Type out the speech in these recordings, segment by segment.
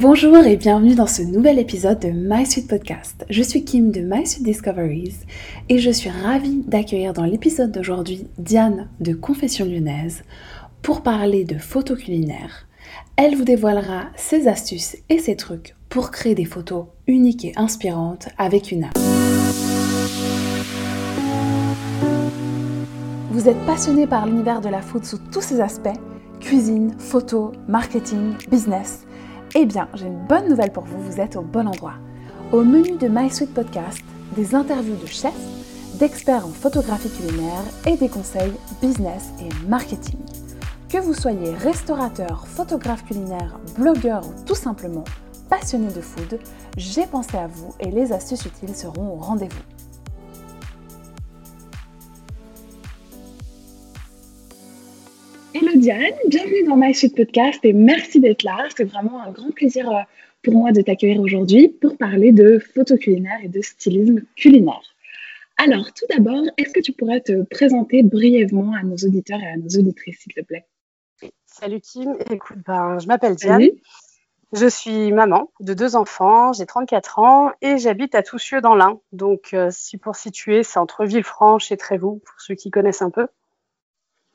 Bonjour et bienvenue dans ce nouvel épisode de My Sweet Podcast. Je suis Kim de My Sweet Discoveries et je suis ravie d'accueillir dans l'épisode d'aujourd'hui Diane de Confession Lyonnaise pour parler de photos culinaires. Elle vous dévoilera ses astuces et ses trucs pour créer des photos uniques et inspirantes avec une âme. Vous êtes passionné par l'univers de la food sous tous ses aspects cuisine, photo, marketing, business eh bien, j'ai une bonne nouvelle pour vous, vous êtes au bon endroit. Au menu de My Sweet Podcast, des interviews de chefs, d'experts en photographie culinaire et des conseils business et marketing. Que vous soyez restaurateur, photographe culinaire, blogueur ou tout simplement passionné de food, j'ai pensé à vous et les astuces utiles seront au rendez-vous. Hello Diane, bienvenue dans My Podcast et merci d'être là. C'est vraiment un grand plaisir euh, pour moi de t'accueillir aujourd'hui pour parler de photo culinaire et de stylisme culinaire. Alors, tout d'abord, est-ce que tu pourrais te présenter brièvement à nos auditeurs et à nos auditrices, s'il te plaît? Salut Kim, écoute, ben, je m'appelle Diane. Je suis maman de deux enfants, j'ai 34 ans et j'habite à Toussieux dans l'Ain. Donc, euh, si pour situer, c'est entre Villefranche et Trévoux, pour ceux qui connaissent un peu.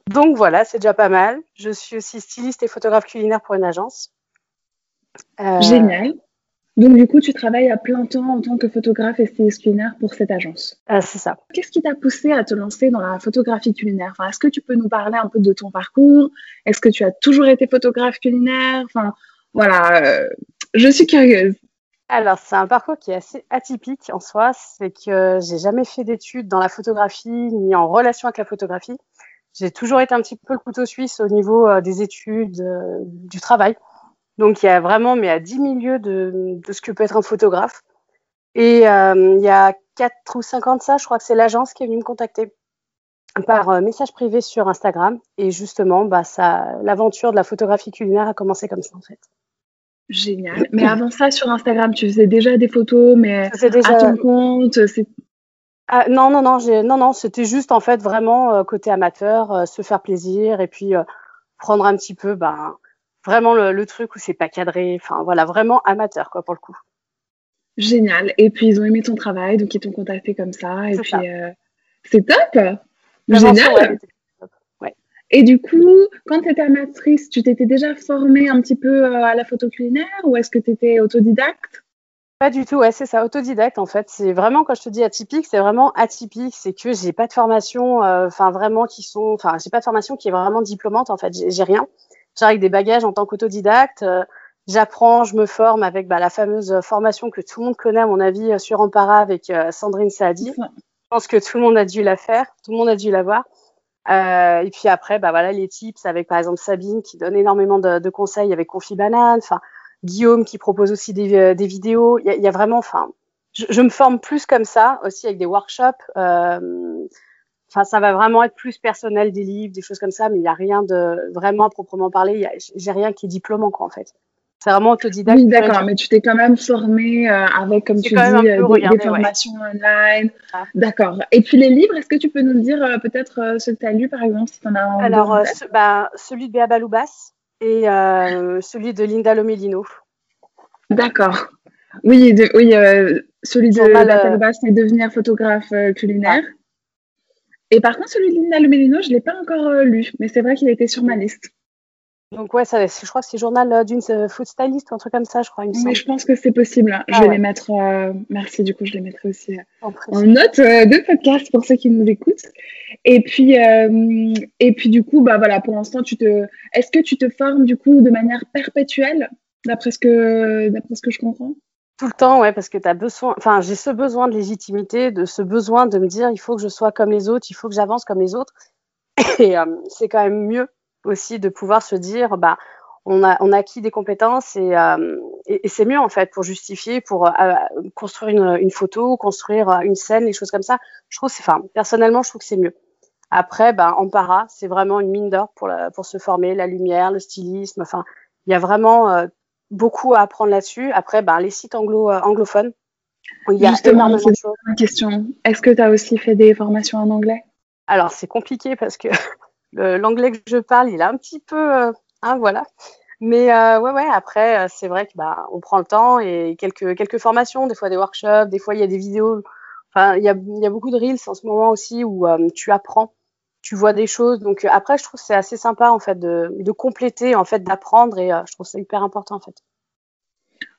Donc voilà, c'est déjà pas mal. Je suis aussi styliste et photographe culinaire pour une agence. Euh, Génial. Donc du coup, tu travailles à plein temps en tant que photographe et styliste culinaire pour cette agence. Euh, c'est ça. Qu'est-ce qui t'a poussé à te lancer dans la photographie culinaire? Enfin, Est-ce que tu peux nous parler un peu de ton parcours? Est-ce que tu as toujours été photographe culinaire? Enfin, voilà, euh, je suis curieuse. Alors, c'est un parcours qui est assez atypique en soi. C'est que j'ai jamais fait d'études dans la photographie ni en relation avec la photographie j'ai toujours été un petit peu le couteau suisse au niveau euh, des études, euh, du travail. Donc il y a vraiment, mais à 10 milieux de, de ce que peut être un photographe. Et euh, il y a 4 ou 5 ans de ça, je crois que c'est l'agence qui est venue me contacter par message privé sur Instagram. Et justement, bah, ça, l'aventure de la photographie culinaire a commencé comme ça en fait. Génial. Mais avant ça, sur Instagram, tu faisais déjà des photos, mais déjà... à ton compte, ah, non, non, non, non, non, c'était juste en fait vraiment euh, côté amateur, euh, se faire plaisir et puis euh, prendre un petit peu, ben, vraiment le, truc où c'est pas cadré, enfin voilà, vraiment amateur quoi pour le coup. Génial. Et puis ils ont aimé ton travail, donc ils t'ont contacté comme ça. Et puis c'est top. Génial. Ouais. Et du coup, quand tu étais amatrice, tu t'étais déjà formée un petit peu à la photo culinaire ou est-ce que tu étais autodidacte? Pas du tout, ouais, c'est ça, autodidacte en fait. C'est vraiment, quand je te dis atypique, c'est vraiment atypique. C'est que j'ai pas de formation, euh, enfin vraiment qui sont, enfin j'ai pas de formation qui est vraiment diplômante en fait. J'ai rien. J'arrive avec des bagages en tant qu'autodidacte. Euh, j'apprends, je me forme avec bah, la fameuse formation que tout le monde connaît à mon avis euh, sur Ampara avec Sandrine Saadi. Je pense que tout le monde a dû la faire, tout le monde a dû la voir. et puis après, bah voilà les tips avec par exemple Sabine qui donne énormément de, de conseils avec Confi Banane. Enfin Guillaume qui propose aussi des, euh, vidéos. Il y, a vraiment, enfin, je, me forme plus comme ça, aussi avec des workshops. Euh, enfin, ça va vraiment être plus personnel, des livres, des choses comme ça, mais il n'y a rien de vraiment à proprement parler. J'ai rien qui est diplômant, quoi, en fait. C'est vraiment autodidacte. Oui, d'accord, mais tu t'es quand même formé euh, avec, comme tu dis, des, formations online. Ah. D'accord. Et puis les livres, est-ce que tu peux nous dire peut-être ce que tu as lu, par exemple, si tu en as Alors, bah, celui de Béa Baloubas, et euh, celui de Linda Lomelino. D'accord. Oui, oui euh, celui de la c'est devenir photographe euh, culinaire. Et par contre, celui de Linda Lomelino, je ne l'ai pas encore lu, mais c'est vrai qu'il était sur ma liste. Donc ouais, ça, je crois que c'est journal d'une food stylist ou un truc comme ça, je crois. mais je pense que c'est possible. Hein. je ah vais les mettre. merci, du coup, je les mettrai aussi en, note de podcast pour ceux qui nous écoutent. Et puis, et puis du coup, bah voilà, pour l'instant, tu te. Est-ce que tu te formes du coup de manière perpétuelle, d'après ce que, d'après ce que je comprends? Tout le temps, ouais, parce que tu as besoin, enfin, j'ai ce besoin de légitimité, de ce besoin de me dire, il faut que je sois comme les autres, il faut que j'avance comme les autres. Et c'est quand même mieux aussi de pouvoir se dire, bah, on a, on a acquis des compétences et, euh, et, c'est mieux en fait pour justifier, pour euh, construire une, une, photo, construire euh, une scène, les choses comme ça. Je trouve, c'est, enfin, personnellement, je trouve que c'est mieux. Après, ben, en para, c'est vraiment une mine d'or pour, pour se former, la lumière, le stylisme. Enfin, il y a vraiment beaucoup à apprendre là-dessus. Après, ben, les sites anglo, anglophones, il y a Justement, énormément de choses. Une question. Est-ce que tu as aussi fait des formations en anglais? Alors, c'est compliqué parce que l'anglais que je parle, il est un petit peu, euh, hein, voilà. Mais euh, ouais, ouais, après, c'est vrai que bah, on prend le temps et quelques, quelques formations, des fois des workshops, des fois il y a des vidéos. Enfin, il y a, y a beaucoup de reels en ce moment aussi où tu apprends, tu vois des choses. Donc après, je trouve que c'est assez sympa en fait de, de compléter, en fait, d'apprendre et je trouve ça hyper important en fait.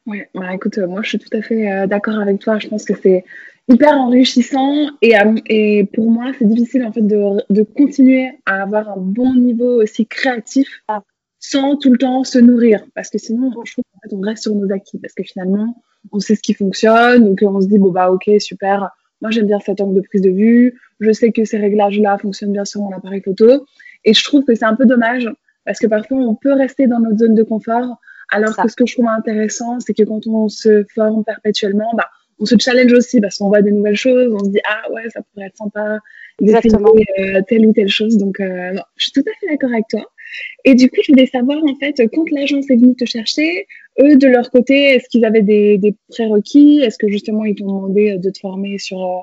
Ouais, bah écoute, moi je suis tout à fait d'accord avec toi. Je pense que c'est hyper enrichissant et, et pour moi c'est difficile en fait de, de, continuer à avoir un bon niveau aussi créatif sans tout le temps se nourrir. Parce que sinon je trouve qu'en fait on reste sur nos acquis. Parce que finalement on sait ce qui fonctionne donc on se dit bon bah ok super. Moi j'aime bien cet angle de prise de vue. Je sais que ces réglages là fonctionnent bien sur mon appareil photo. Et je trouve que c'est un peu dommage parce que parfois on peut rester dans notre zone de confort alors que ce que je trouve intéressant c'est que quand on se forme perpétuellement bah on se challenge aussi parce qu'on voit des nouvelles choses, on se dit ah ouais ça pourrait être sympa Exactement. Euh, telle ou telle chose. Donc euh, je suis tout à fait d'accord avec toi. Et du coup je voulais savoir en fait quand l'agence est venue te chercher, eux de leur côté est-ce qu'ils avaient des, des prérequis, est-ce que justement ils t'ont demandé de te former sur euh,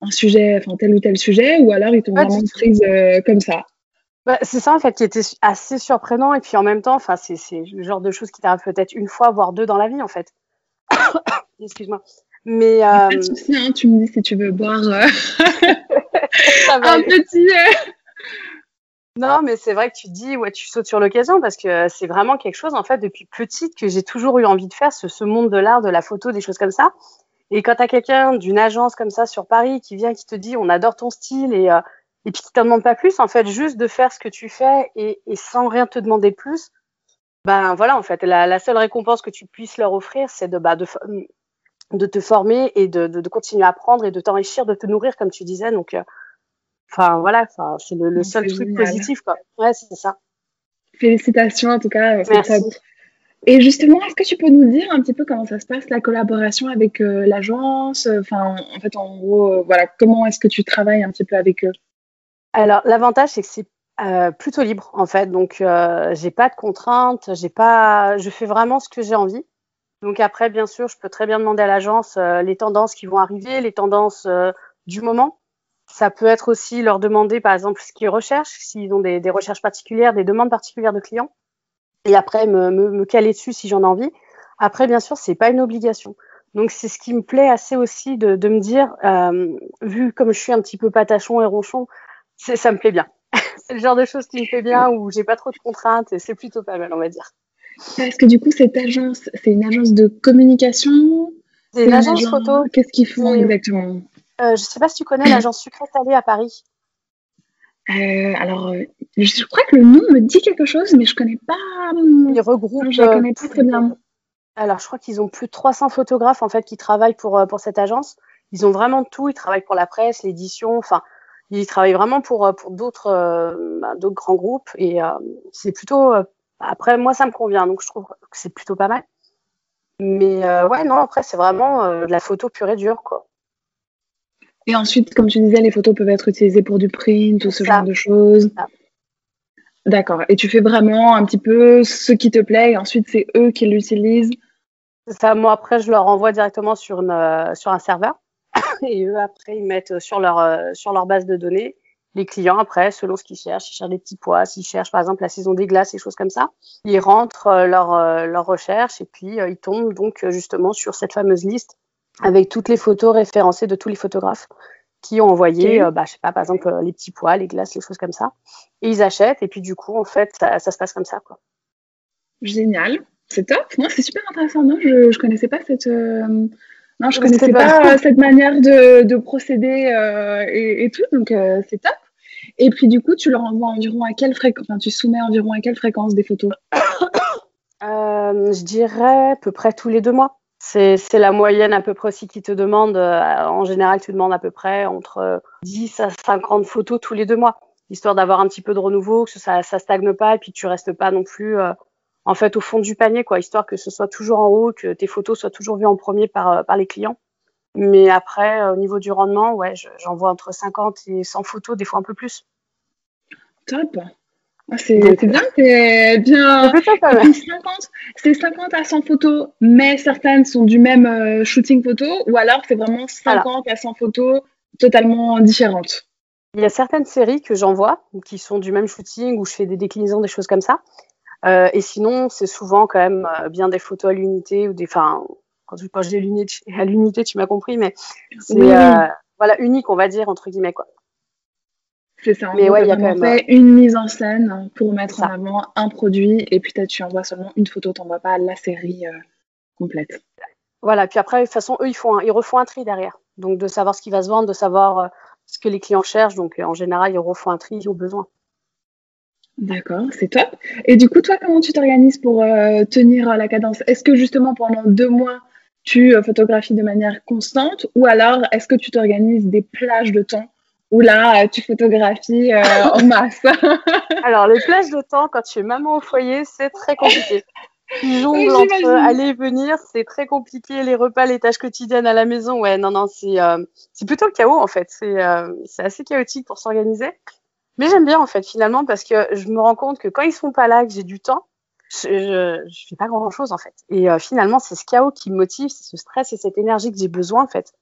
un sujet, enfin tel ou tel sujet, ou alors ils t'ont vraiment prise comme ça? Bah, c'est ça en fait qui était assez surprenant et puis en même temps, enfin c'est le genre de choses qui t'arrive peut-être une fois voire deux dans la vie en fait. Excuse-moi. Mais euh... pas de souci, hein, tu me dis si tu veux boire euh... un petit. Euh. Non, mais c'est vrai que tu dis, ouais, tu sautes sur l'occasion parce que c'est vraiment quelque chose, en fait, depuis petite que j'ai toujours eu envie de faire, ce, ce monde de l'art, de la photo, des choses comme ça. Et quand tu as quelqu'un d'une agence comme ça sur Paris qui vient, qui te dit, on adore ton style et, euh, et puis qui t'en demande pas plus, en fait, juste de faire ce que tu fais et, et sans rien te demander de plus, ben voilà, en fait, la, la seule récompense que tu puisses leur offrir, c'est de, bah, de, de te former et de, de, de continuer à apprendre et de t'enrichir, de te nourrir, comme tu disais. Donc, euh, enfin, voilà, c'est le, le seul truc génial. positif, quoi. Ouais, c'est ça. Félicitations, en tout cas. Merci. Et justement, est-ce que tu peux nous dire un petit peu comment ça se passe, la collaboration avec euh, l'agence? Enfin, en fait, en gros, euh, voilà, comment est-ce que tu travailles un petit peu avec eux? Alors, l'avantage, c'est que c'est euh, plutôt libre, en fait. Donc, euh, j'ai pas de contraintes, j'ai pas, je fais vraiment ce que j'ai envie. Donc après, bien sûr, je peux très bien demander à l'agence euh, les tendances qui vont arriver, les tendances euh, du moment. Ça peut être aussi leur demander, par exemple, ce qu'ils recherchent, s'ils ont des, des, recherches particulières, des demandes particulières de clients. Et après, me, me, me caler dessus si j'en ai envie. Après, bien sûr, c'est pas une obligation. Donc c'est ce qui me plaît assez aussi de, de me dire, euh, vu comme je suis un petit peu patachon et ronchon, ça me plaît bien. c'est le genre de choses qui me fait bien, où j'ai pas trop de contraintes et c'est plutôt pas mal, on va dire. Parce que du coup, cette agence, c'est une agence de communication? C'est une, une, agence, agence photo. Qu'est-ce qu'ils font exactement? Euh, Je sais pas si tu connais l'agence Sucré Salé à Paris. Euh, alors, euh, je crois que le nom me dit quelque chose, mais je ne connais pas. Ils regroupent. Je connais pas très bien. Alors, je crois qu'ils ont plus de 300 photographes en fait qui travaillent pour, pour cette agence. Ils ont vraiment tout. Ils travaillent pour la presse, l'édition. Enfin, ils travaillent vraiment pour, pour d'autres euh, d'autres grands groupes. Et euh, c'est plutôt après, moi, ça me convient, donc je trouve que c'est plutôt pas mal. Mais euh, ouais, non, après, c'est vraiment euh, de la photo pure et dure, quoi. Et ensuite, comme tu disais, les photos peuvent être utilisées pour du print, tout ce ça. genre de choses. D'accord. Et tu fais vraiment un petit peu ce qui te plaît, et ensuite, c'est eux qui l'utilisent? Ça. Moi, après, je leur envoie directement sur, une, euh, sur un serveur. et eux, après, ils mettent sur leur, euh, sur leur base de données les clients, après, selon ce qu'ils cherchent, ils cherchent des petits pois, s'ils cherchent par exemple la saison des glaces et choses comme ça, ils rentrent euh, leur, euh, leur recherche et puis euh, ils tombent donc justement sur cette fameuse liste avec toutes les photos référencées de tous les photographes qui ont envoyé, okay. bah, je sais pas, par exemple, les petits pois, les glaces, les choses comme ça. Et ils achètent et puis du coup, en fait, ça, ça se passe comme ça. Quoi. Génial, c'est top. Moi, c'est super intéressant. Non, je, je connaissais pas cette. Euh... Non, je connaissais pas, pas cette manière de, de procéder euh, et, et, tout, donc euh, c'est top. Et puis du coup, tu leur envoies environ à quelle fréquence, enfin, tu soumets environ à quelle fréquence des photos? Euh, Je dirais à peu près tous les deux mois. C'est la moyenne à peu près aussi qui te demande. Euh, en général, tu demandes à peu près entre 10 à 50 photos tous les deux mois, histoire d'avoir un petit peu de renouveau, que ça, ça stagne pas et puis tu restes pas non plus euh, en fait au fond du panier, quoi, histoire que ce soit toujours en haut, que tes photos soient toujours vues en premier par, euh, par les clients. Mais après, au niveau du rendement, ouais, j'envoie entre 50 et 100 photos, des fois un peu plus. Top. C'est bien, c'est bien. C'est 50, 50 à 100 photos, mais certaines sont du même euh, shooting photo, ou alors c'est vraiment 50 voilà. à 100 photos totalement différentes. Il y a certaines séries que j'envoie qui sont du même shooting où je fais des déclinaisons, des choses comme ça. Euh, et sinon, c'est souvent quand même euh, bien des photos à l'unité ou des, enfin, quand, quand je dis à l'unité, tu m'as compris, mais c'est euh, voilà unique, on va dire entre guillemets quoi. C'est ça. Mais ouais, il y a quand même fait une mise en scène pour mettre en avant un produit et puis peut-être tu envoies seulement une photo, tu n'envoies pas la série complète. Voilà. Puis après, de toute façon, eux, ils font, ils refont un tri derrière. Donc de savoir ce qui va se vendre, de savoir ce que les clients cherchent. Donc en général, ils refont un tri au besoin. D'accord, c'est top. Et du coup, toi, comment tu t'organises pour euh, tenir la cadence? Est-ce que justement pendant deux mois, tu euh, photographies de manière constante ou alors est-ce que tu t'organises des plages de temps où là, euh, tu photographies en masse? Alors, les plages de temps, quand tu es maman au foyer, c'est très compliqué. Tu jongles entre aller et venir, c'est très compliqué. Les repas, les tâches quotidiennes à la maison, ouais, non, non, c'est plutôt le chaos en fait. C'est c'est assez chaotique pour s'organiser. Mais j'aime bien en fait finalement parce que je me rends compte que quand ils sont pas là, que j'ai du temps, je, je, fais pas grand chose en fait. Et euh, finalement, c'est ce chaos qui me motive, c'est ce stress et cette énergie que j'ai besoin en fait.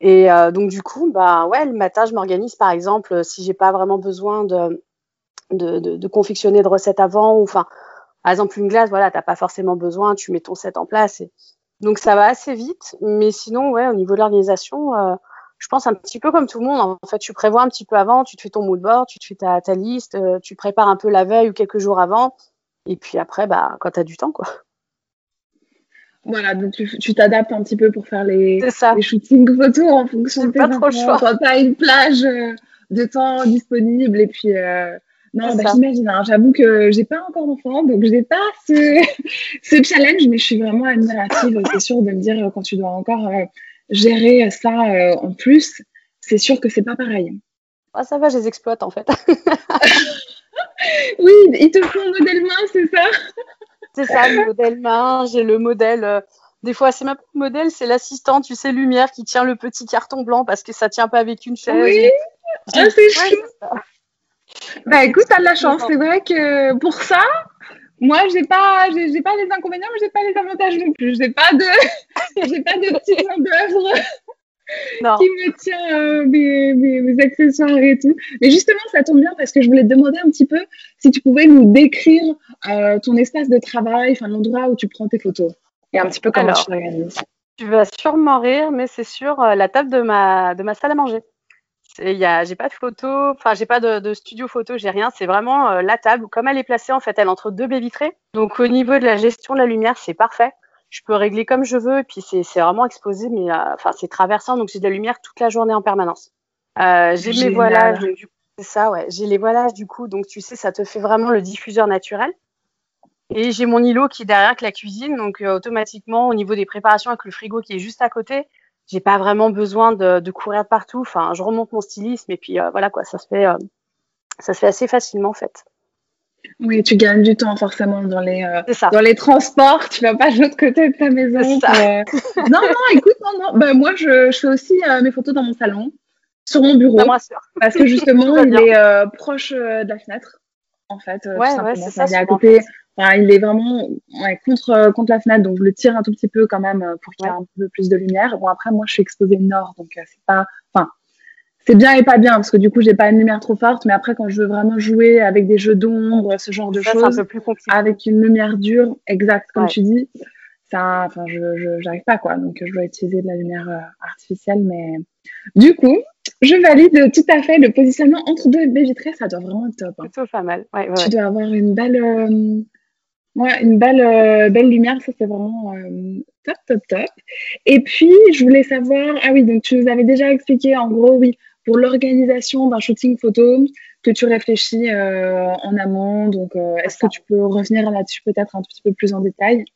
Et euh, donc du coup, bah ouais, le matin, je m'organise par exemple si j'ai pas vraiment besoin de de, de, de confectionner de recettes avant ou enfin par exemple une glace, voilà, t'as pas forcément besoin, tu mets ton set en place donc ça va assez vite. Mais sinon, ouais, au niveau de l'organisation. Euh, je pense un petit peu comme tout le monde. En fait, tu prévois un petit peu avant, tu te fais ton mood board, tu te fais ta, ta liste, euh, tu prépares un peu la veille ou quelques jours avant. Et puis après, bah, quand tu as du temps, quoi. Voilà, donc tu t'adaptes un petit peu pour faire les, les shootings photos en fonction de tes pas trop choix. Quand tu as une plage euh, de temps disponible et puis euh, non, bah, j'imagine. Hein. J'avoue que j'ai pas encore d'enfant, donc j'ai pas ce, ce challenge, mais je suis vraiment admirative, c'est sûr, de me dire quand tu dois encore gérer ça euh, en plus, c'est sûr que c'est pas pareil. Ah, ça va, je les exploite en fait. oui, ils te font un modèle main, c'est ça? C'est ça, le modèle main. J'ai le modèle. Euh, des fois, c'est ma modèle, c'est l'assistant, tu sais, lumière qui tient le petit carton blanc parce que ça tient pas avec une chaise. Oui, ah, c'est chou. Bah écoute, t'as de la chance. C'est vrai que pour ça, moi, j'ai pas, j'ai pas les inconvénients, mais j'ai pas les avantages non plus. J'ai pas de, j'ai pas de petit d'œuvre qui me tient euh, mes, mes, accessoires et tout. Mais justement, ça tombe bien parce que je voulais te demander un petit peu si tu pouvais nous décrire euh, ton espace de travail, enfin l'endroit où tu prends tes photos et un petit peu comment tu t'organises. Tu vas sûrement rire, mais c'est sur euh, la table de ma, de ma salle à manger. Il y a, j'ai pas de photo, enfin j'ai pas de, de, studio photo, j'ai rien. C'est vraiment euh, la table. Comme elle est placée en fait, elle entre deux baies vitrées. Donc au niveau de la gestion de la lumière, c'est parfait. Je peux régler comme je veux. Et puis c'est, c'est vraiment exposé, mais euh, enfin c'est traversant. Donc j'ai de la lumière toute la journée en permanence. Euh, j'ai mes voilages. Du coup, c'est ça, ouais. J'ai les voilages du coup. Donc tu sais, ça te fait vraiment le diffuseur naturel. Et j'ai mon îlot qui est derrière que la cuisine. Donc automatiquement, au niveau des préparations avec le frigo qui est juste à côté, j'ai pas vraiment besoin de, de, courir partout. Enfin, je remonte mon stylisme et puis euh, voilà quoi, ça se fait, euh, ça se fait assez facilement en fait. Oui, tu gagnes du temps forcément dans les euh, dans les transports. Tu vas pas de l'autre côté de ta maison. non, non, écoute, non, non. Bah, moi, je, je fais aussi mes photos dans mon salon, sur mon bureau, bah, parce que justement, il est proche de la fenêtre. En fait, ouais, ouais, c'est ça. Il est à côté il est vraiment contre, euh, contre la fenêtre, donc je le tire un tout petit peu quand même euh, pour qu'il y ait un peu plus de lumière. Bon, après, moi, je suis exposée nord, donc euh, c'est pas. Enfin, c'est bien et pas bien, parce que du coup, j'ai pas une lumière trop forte, mais après, quand je veux vraiment jouer avec des jeux d'ombre, ce genre de choses, avec une lumière dure, exact, comme tu dis, ça, enfin, je, j'arrive pas, quoi. Donc, je dois utiliser de la lumière artificielle, mais du coup, je valide tout à fait le positionnement entre deux baies vitrées, ça doit vraiment être top. Hein. Plutôt pas mal. Ouais, tu dois avoir une belle, Ouais, une belle, euh, belle lumière, ça c'est vraiment euh, top, top, top. Et puis, je voulais savoir, ah oui, donc tu nous avais déjà expliqué en gros, oui, pour l'organisation d'un shooting photo, que tu réfléchis euh, en amont. Donc, est-ce que tu peux revenir là-dessus peut-être un petit peu plus en détail?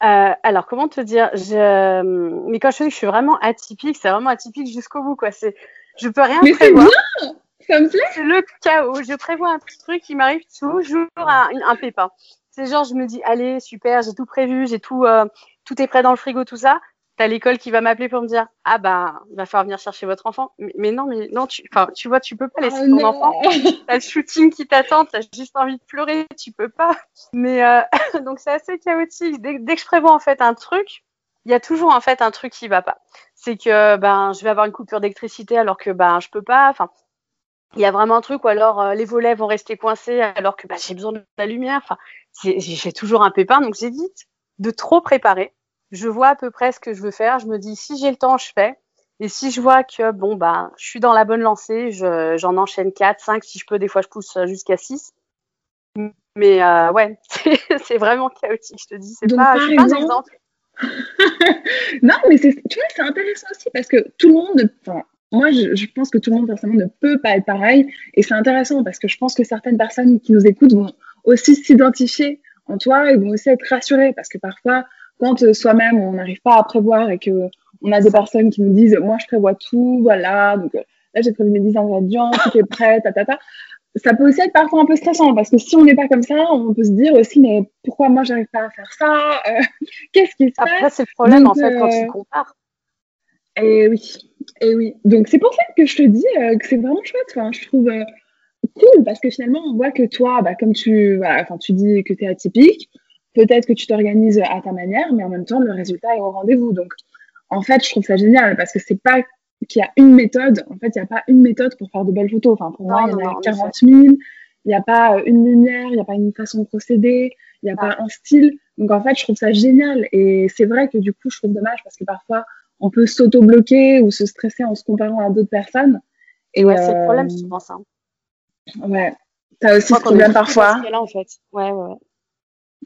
Alors, comment te dire? Je... Mais quand je dis que je suis vraiment atypique, c'est vraiment atypique jusqu'au bout. Quoi. C'est... Je peux rien Mais prévoir. c'est bien Ça me plaît C'est le chaos. Je prévois un truc qui m'arrive toujours un, un pépin. C'est genre, je me dis, allez, super, j'ai tout prévu, j'ai tout, euh, tout est prêt dans le frigo, tout ça. T'as l'école qui va m'appeler pour me dire, ah ben, il va falloir venir chercher votre enfant. Mais, non, mais non, tu, enfin, tu vois, tu peux pas laisser oh ton enfant. T'as le shooting qui t'attend, t'as juste envie de pleurer, tu peux pas. Mais euh, donc c'est assez chaotique. Dès, dès, que je prévois en fait un truc, il y a toujours en fait un truc qui va pas. C'est que ben, je vais avoir une coupure d'électricité alors que ben, je peux pas. Enfin, il y a vraiment un truc où alors euh, les volets vont rester coincés alors que bah, j'ai besoin de la lumière. Enfin, j'ai toujours un pépin, donc j'évite de trop préparer. Je vois à peu près ce que je veux faire. Je me dis si j'ai le temps, je fais. Et si je vois que bon bah je suis dans la bonne lancée, j'en enchaîne 4, 5, si je peux, des fois je pousse jusqu'à 6. Mais euh, ouais, c'est vraiment chaotique, je te dis. C'est pas, pas un exemple. non, mais tu vois, c'est intéressant aussi parce que tout le monde, moi, je, pense que tout le monde, forcément, ne peut pas être pareil. Et c'est intéressant parce que je pense que certaines personnes qui nous écoutent vont aussi s'identifier en toi et vont aussi être rassurées parce que parfois, quand euh, soi-même, on n'arrive pas à prévoir et que on a des personnes qui nous disent, moi, je prévois tout, voilà, donc euh, là, j'ai prévu mes 10 ingrédients, tout est prêt, ta, ta, ta ça peut aussi être parfois un peu stressant parce que si on n'est pas comme ça, on peut se dire aussi mais pourquoi moi j'arrive pas à faire ça euh, Qu'est-ce qui se passe? Après c'est le problème en fait quand tu euh, compares. Et oui, et oui. Donc c'est pour ça que je te dis euh, que c'est vraiment chouette. Enfin, je trouve cool parce que finalement on voit que toi, bah, comme tu, enfin tu dis que tu es atypique, peut-être que tu t'organises à ta manière, mais en même temps le résultat est au rendez-vous. Donc en fait je trouve ça génial parce que c'est pas qu'il y a une méthode. En fait, il n'y a pas une méthode pour faire de belles photos. Enfin, pour moi, il y en a 40 000. Il n'y a pas une lumière, il n'y a pas une façon de procéder, il n'y a pas un style. Donc, en fait, je trouve ça génial. Et c'est vrai que du coup, je trouve dommage parce que parfois, on peut s'auto-bloquer ou se stresser en se comparant à d'autres personnes. Et ouais, c'est le problème euh, souvent ça. Ouais. T'as aussi ce problème parfois. Là, en fait. Ouais, ouais.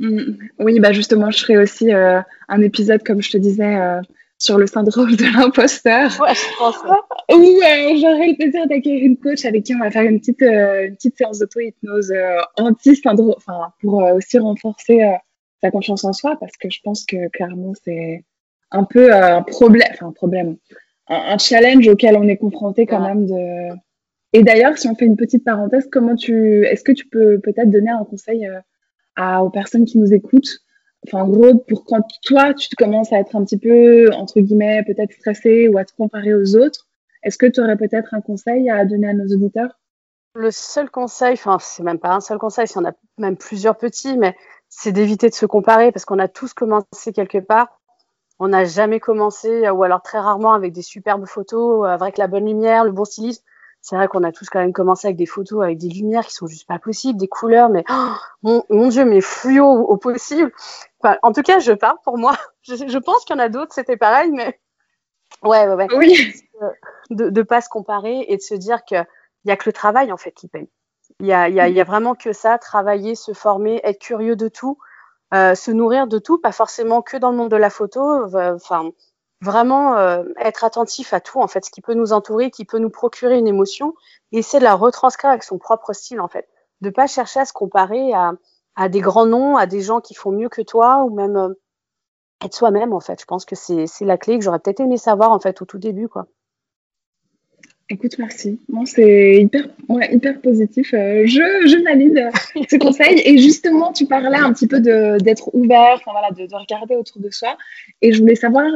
Mm. Oui, bah justement, je ferai aussi euh, un épisode, comme je te disais, euh, sur le syndrome de l'imposteur. Ouais, je pense. Où euh, j'aurai le plaisir d'accueillir une coach avec qui on va faire une petite, une petite séance d'auto-hypnose anti-syndrome, enfin, pour aussi renforcer sa confiance en soi, parce que je pense que clairement, c'est un peu un problème, enfin, un problème, un, challenge auquel on est confronté quand même de. Et d'ailleurs, si on fait une petite parenthèse, comment tu, est-ce que tu peux peut-être donner un conseil à, aux personnes qui nous écoutent? Enfin, en gros, pour quand toi, tu commences à être un petit peu, entre guillemets, peut-être stressé ou à te comparer aux autres, est-ce que tu aurais peut-être un conseil à donner à nos auditeurs? Le seul conseil, enfin, c'est même pas un seul conseil, si on a même plusieurs petits, mais c'est d'éviter de se comparer parce qu'on a tous commencé quelque part. On n'a jamais commencé, ou alors très rarement, avec des superbes photos, avec la bonne lumière, le bon stylisme c'est vrai qu'on a tous quand même commencé avec des photos avec des lumières qui sont juste pas possibles, des couleurs, mais oh, mon, Dieu, mais fluo au, possible. Enfin, en tout cas, je parle pour moi. Je, pense qu'il y en a d'autres, c'était pareil, mais ouais, ouais, ouais. Oui. De ne pas se comparer et de se dire qu'il y a que le travail en fait qui paye. Il y a, y, a, y a vraiment que ça, travailler, se former, être curieux de tout, euh, se nourrir de tout, pas forcément que dans le monde de la photo. Enfin, vraiment euh, être attentif à tout en fait, ce qui peut nous entourer, qui peut nous procurer une émotion, et essayer de la retranscrire avec son propre style en fait, de pas chercher à se comparer à, à des grands noms, à des gens qui font mieux que toi, ou même euh, être soi-même en fait. Je pense que c'est la clé que j'aurais peut-être aimé savoir en fait au tout début quoi. Écoute, merci. Bon, c'est hyper, ouais, hyper positif. Euh, je, je valide ce conseil. Et justement, tu parlais un petit peu d'être ouvert, enfin, voilà, de, de, regarder autour de soi. Et je voulais savoir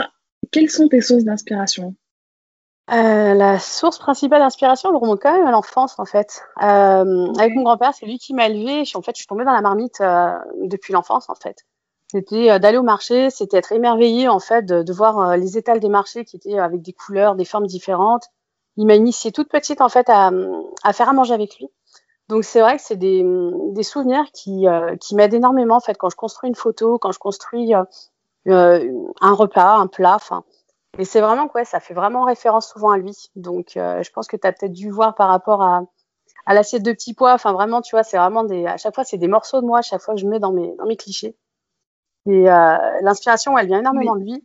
quelles sont tes sources d'inspiration? Euh, la source principale d'inspiration elle remonte quand même à l'enfance en fait. Euh, avec mon grand-père, c'est lui qui m'a élevée. En fait, je suis tombée dans la marmite depuis l'enfance en fait. C'était d'aller au marché, c'était être émerveillée en fait de, voir les étals des marchés qui étaient avec des couleurs, des formes différentes. Il m'a initiée toute petite en fait à, faire à manger avec lui. Donc c'est vrai que c'est des, souvenirs qui, qui m'aident énormément en fait quand je construis une photo, quand je construis euh, un repas, un plat, enfin. Et c'est vraiment quoi, ça fait vraiment référence souvent à lui. Donc, euh, je pense que tu as peut-être dû voir par rapport à, à l'assiette de petits pois. Enfin, vraiment, tu vois, c'est vraiment des. À chaque fois, c'est des morceaux de moi. À chaque fois, je mets dans mes dans mes clichés. Et euh, l'inspiration, elle vient énormément de lui.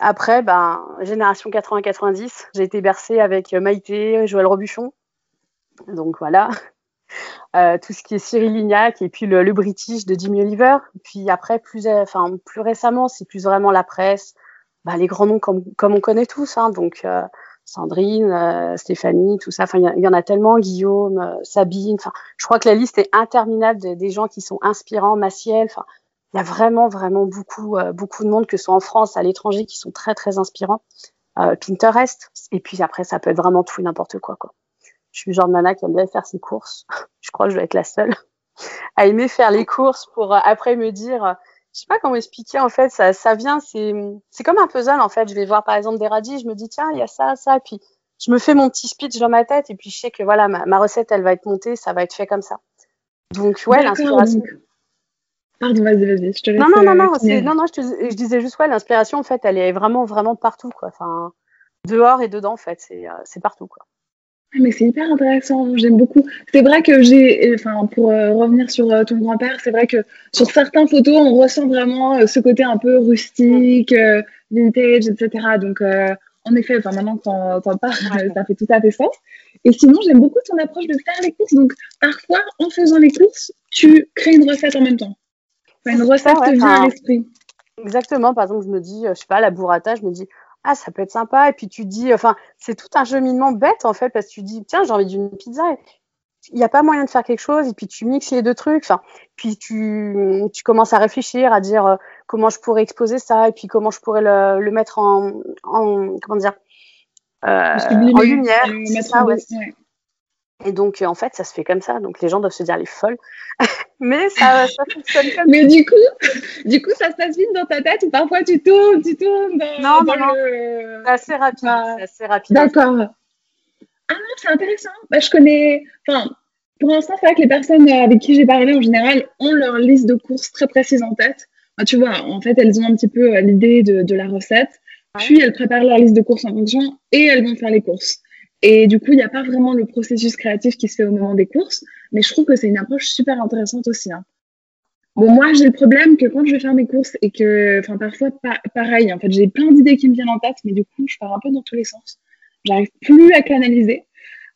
Après, ben, génération 80-90, j'ai été bercée avec Maïté, Joël Robuchon. Donc voilà. Euh, tout ce qui est Cyril Lignac et puis le, le British de Jimmy Oliver. Puis après, plus, euh, enfin, plus récemment, c'est plus vraiment la presse, bah, les grands noms comme, comme on connaît tous, hein, donc euh, Sandrine, euh, Stéphanie, tout ça. Enfin, il y, en a tellement, Guillaume, euh, Sabine. Enfin, je crois que la liste est interminable des gens qui sont inspirants, Maciel. Enfin, il y a vraiment, vraiment beaucoup, beaucoup de monde, que ce soit en France, à l'étranger, qui sont très, très inspirants. Pinterest. Et puis après, ça peut être vraiment tout et n'importe quoi, quoi. Je suis le genre de nana qui aime bien faire ses courses. je crois que je vais être la seule à aimer faire les courses pour euh, après me dire, euh, je sais pas comment expliquer en fait, ça, ça vient, c'est, c'est comme un puzzle en fait. Je vais voir par exemple des radis, je me dis tiens il y a ça, ça, puis je me fais mon petit speech dans ma tête et puis je sais que voilà, ma, recette, elle va être montée, ça va être fait comme ça. Donc, ouais, l'inspiration. Pardon, vas-y, vas-y, je te laisse. Non, non, non, non, non, non je, disais juste, ouais, l'inspiration, en fait, elle est vraiment, vraiment partout, quoi. Enfin, dehors et dedans, en fait, c'est euh, partout, quoi. Mais c'est hyper intéressant, j'aime beaucoup. C'est vrai que j'ai, enfin, pour euh, revenir sur euh, ton grand-père, c'est vrai que sur certaines photos, on ressent vraiment ce côté un peu rustique, vintage, etc. Donc, en effet, enfin, maintenant que t'en parles, ça fait tout à fait sens. Et sinon, j'aime beaucoup ton approche de faire les courses. Donc, parfois, en faisant les courses, tu crées une recette en même temps. Une recette te vient à l'esprit. Exactement. Par exemple, je me dis, je sais pas, la burrata, je me dis, ah, ça peut être sympa. Et puis, tu dis, enfin, c'est tout un cheminement bête, en fait, parce que tu dis, tiens, j'ai envie d'une pizza il n'y a pas moyen de faire quelque chose et puis tu mixes les deux trucs enfin puis tu, tu commences à réfléchir à dire euh, comment je pourrais exposer ça et puis comment je pourrais le, le mettre en, en comment dire euh, en lumière ça, ouais. Et donc en fait ça se fait comme ça donc les gens doivent se dire les folles mais ça, ça fonctionne comme mais du coup du coup ça se passe vite dans ta tête ou parfois tu tournes tu tournes dans, non non non c'est assez rapide ah. c'est assez rapide d'accord ah non, c'est intéressant. Bah, je connais. Enfin, pour l'instant, c'est vrai que les personnes avec qui j'ai parlé en général ont leur liste de courses très précise en tête. Bah, tu vois, en fait, elles ont un petit peu euh, l'idée de, de, la recette. Puis elles préparent leur liste de courses en fonction et elles vont faire les courses. Et du coup, il n'y a pas vraiment le processus créatif qui se fait au moment des courses, mais je trouve que c'est une approche super intéressante aussi. Hein. Bon, moi, j'ai le problème que quand je vais faire mes courses et que, enfin, parfois, pareil, en fait, j'ai plein d'idées qui me viennent en tête, mais du coup, je pars un peu dans tous les sens. J'arrive plus à canaliser.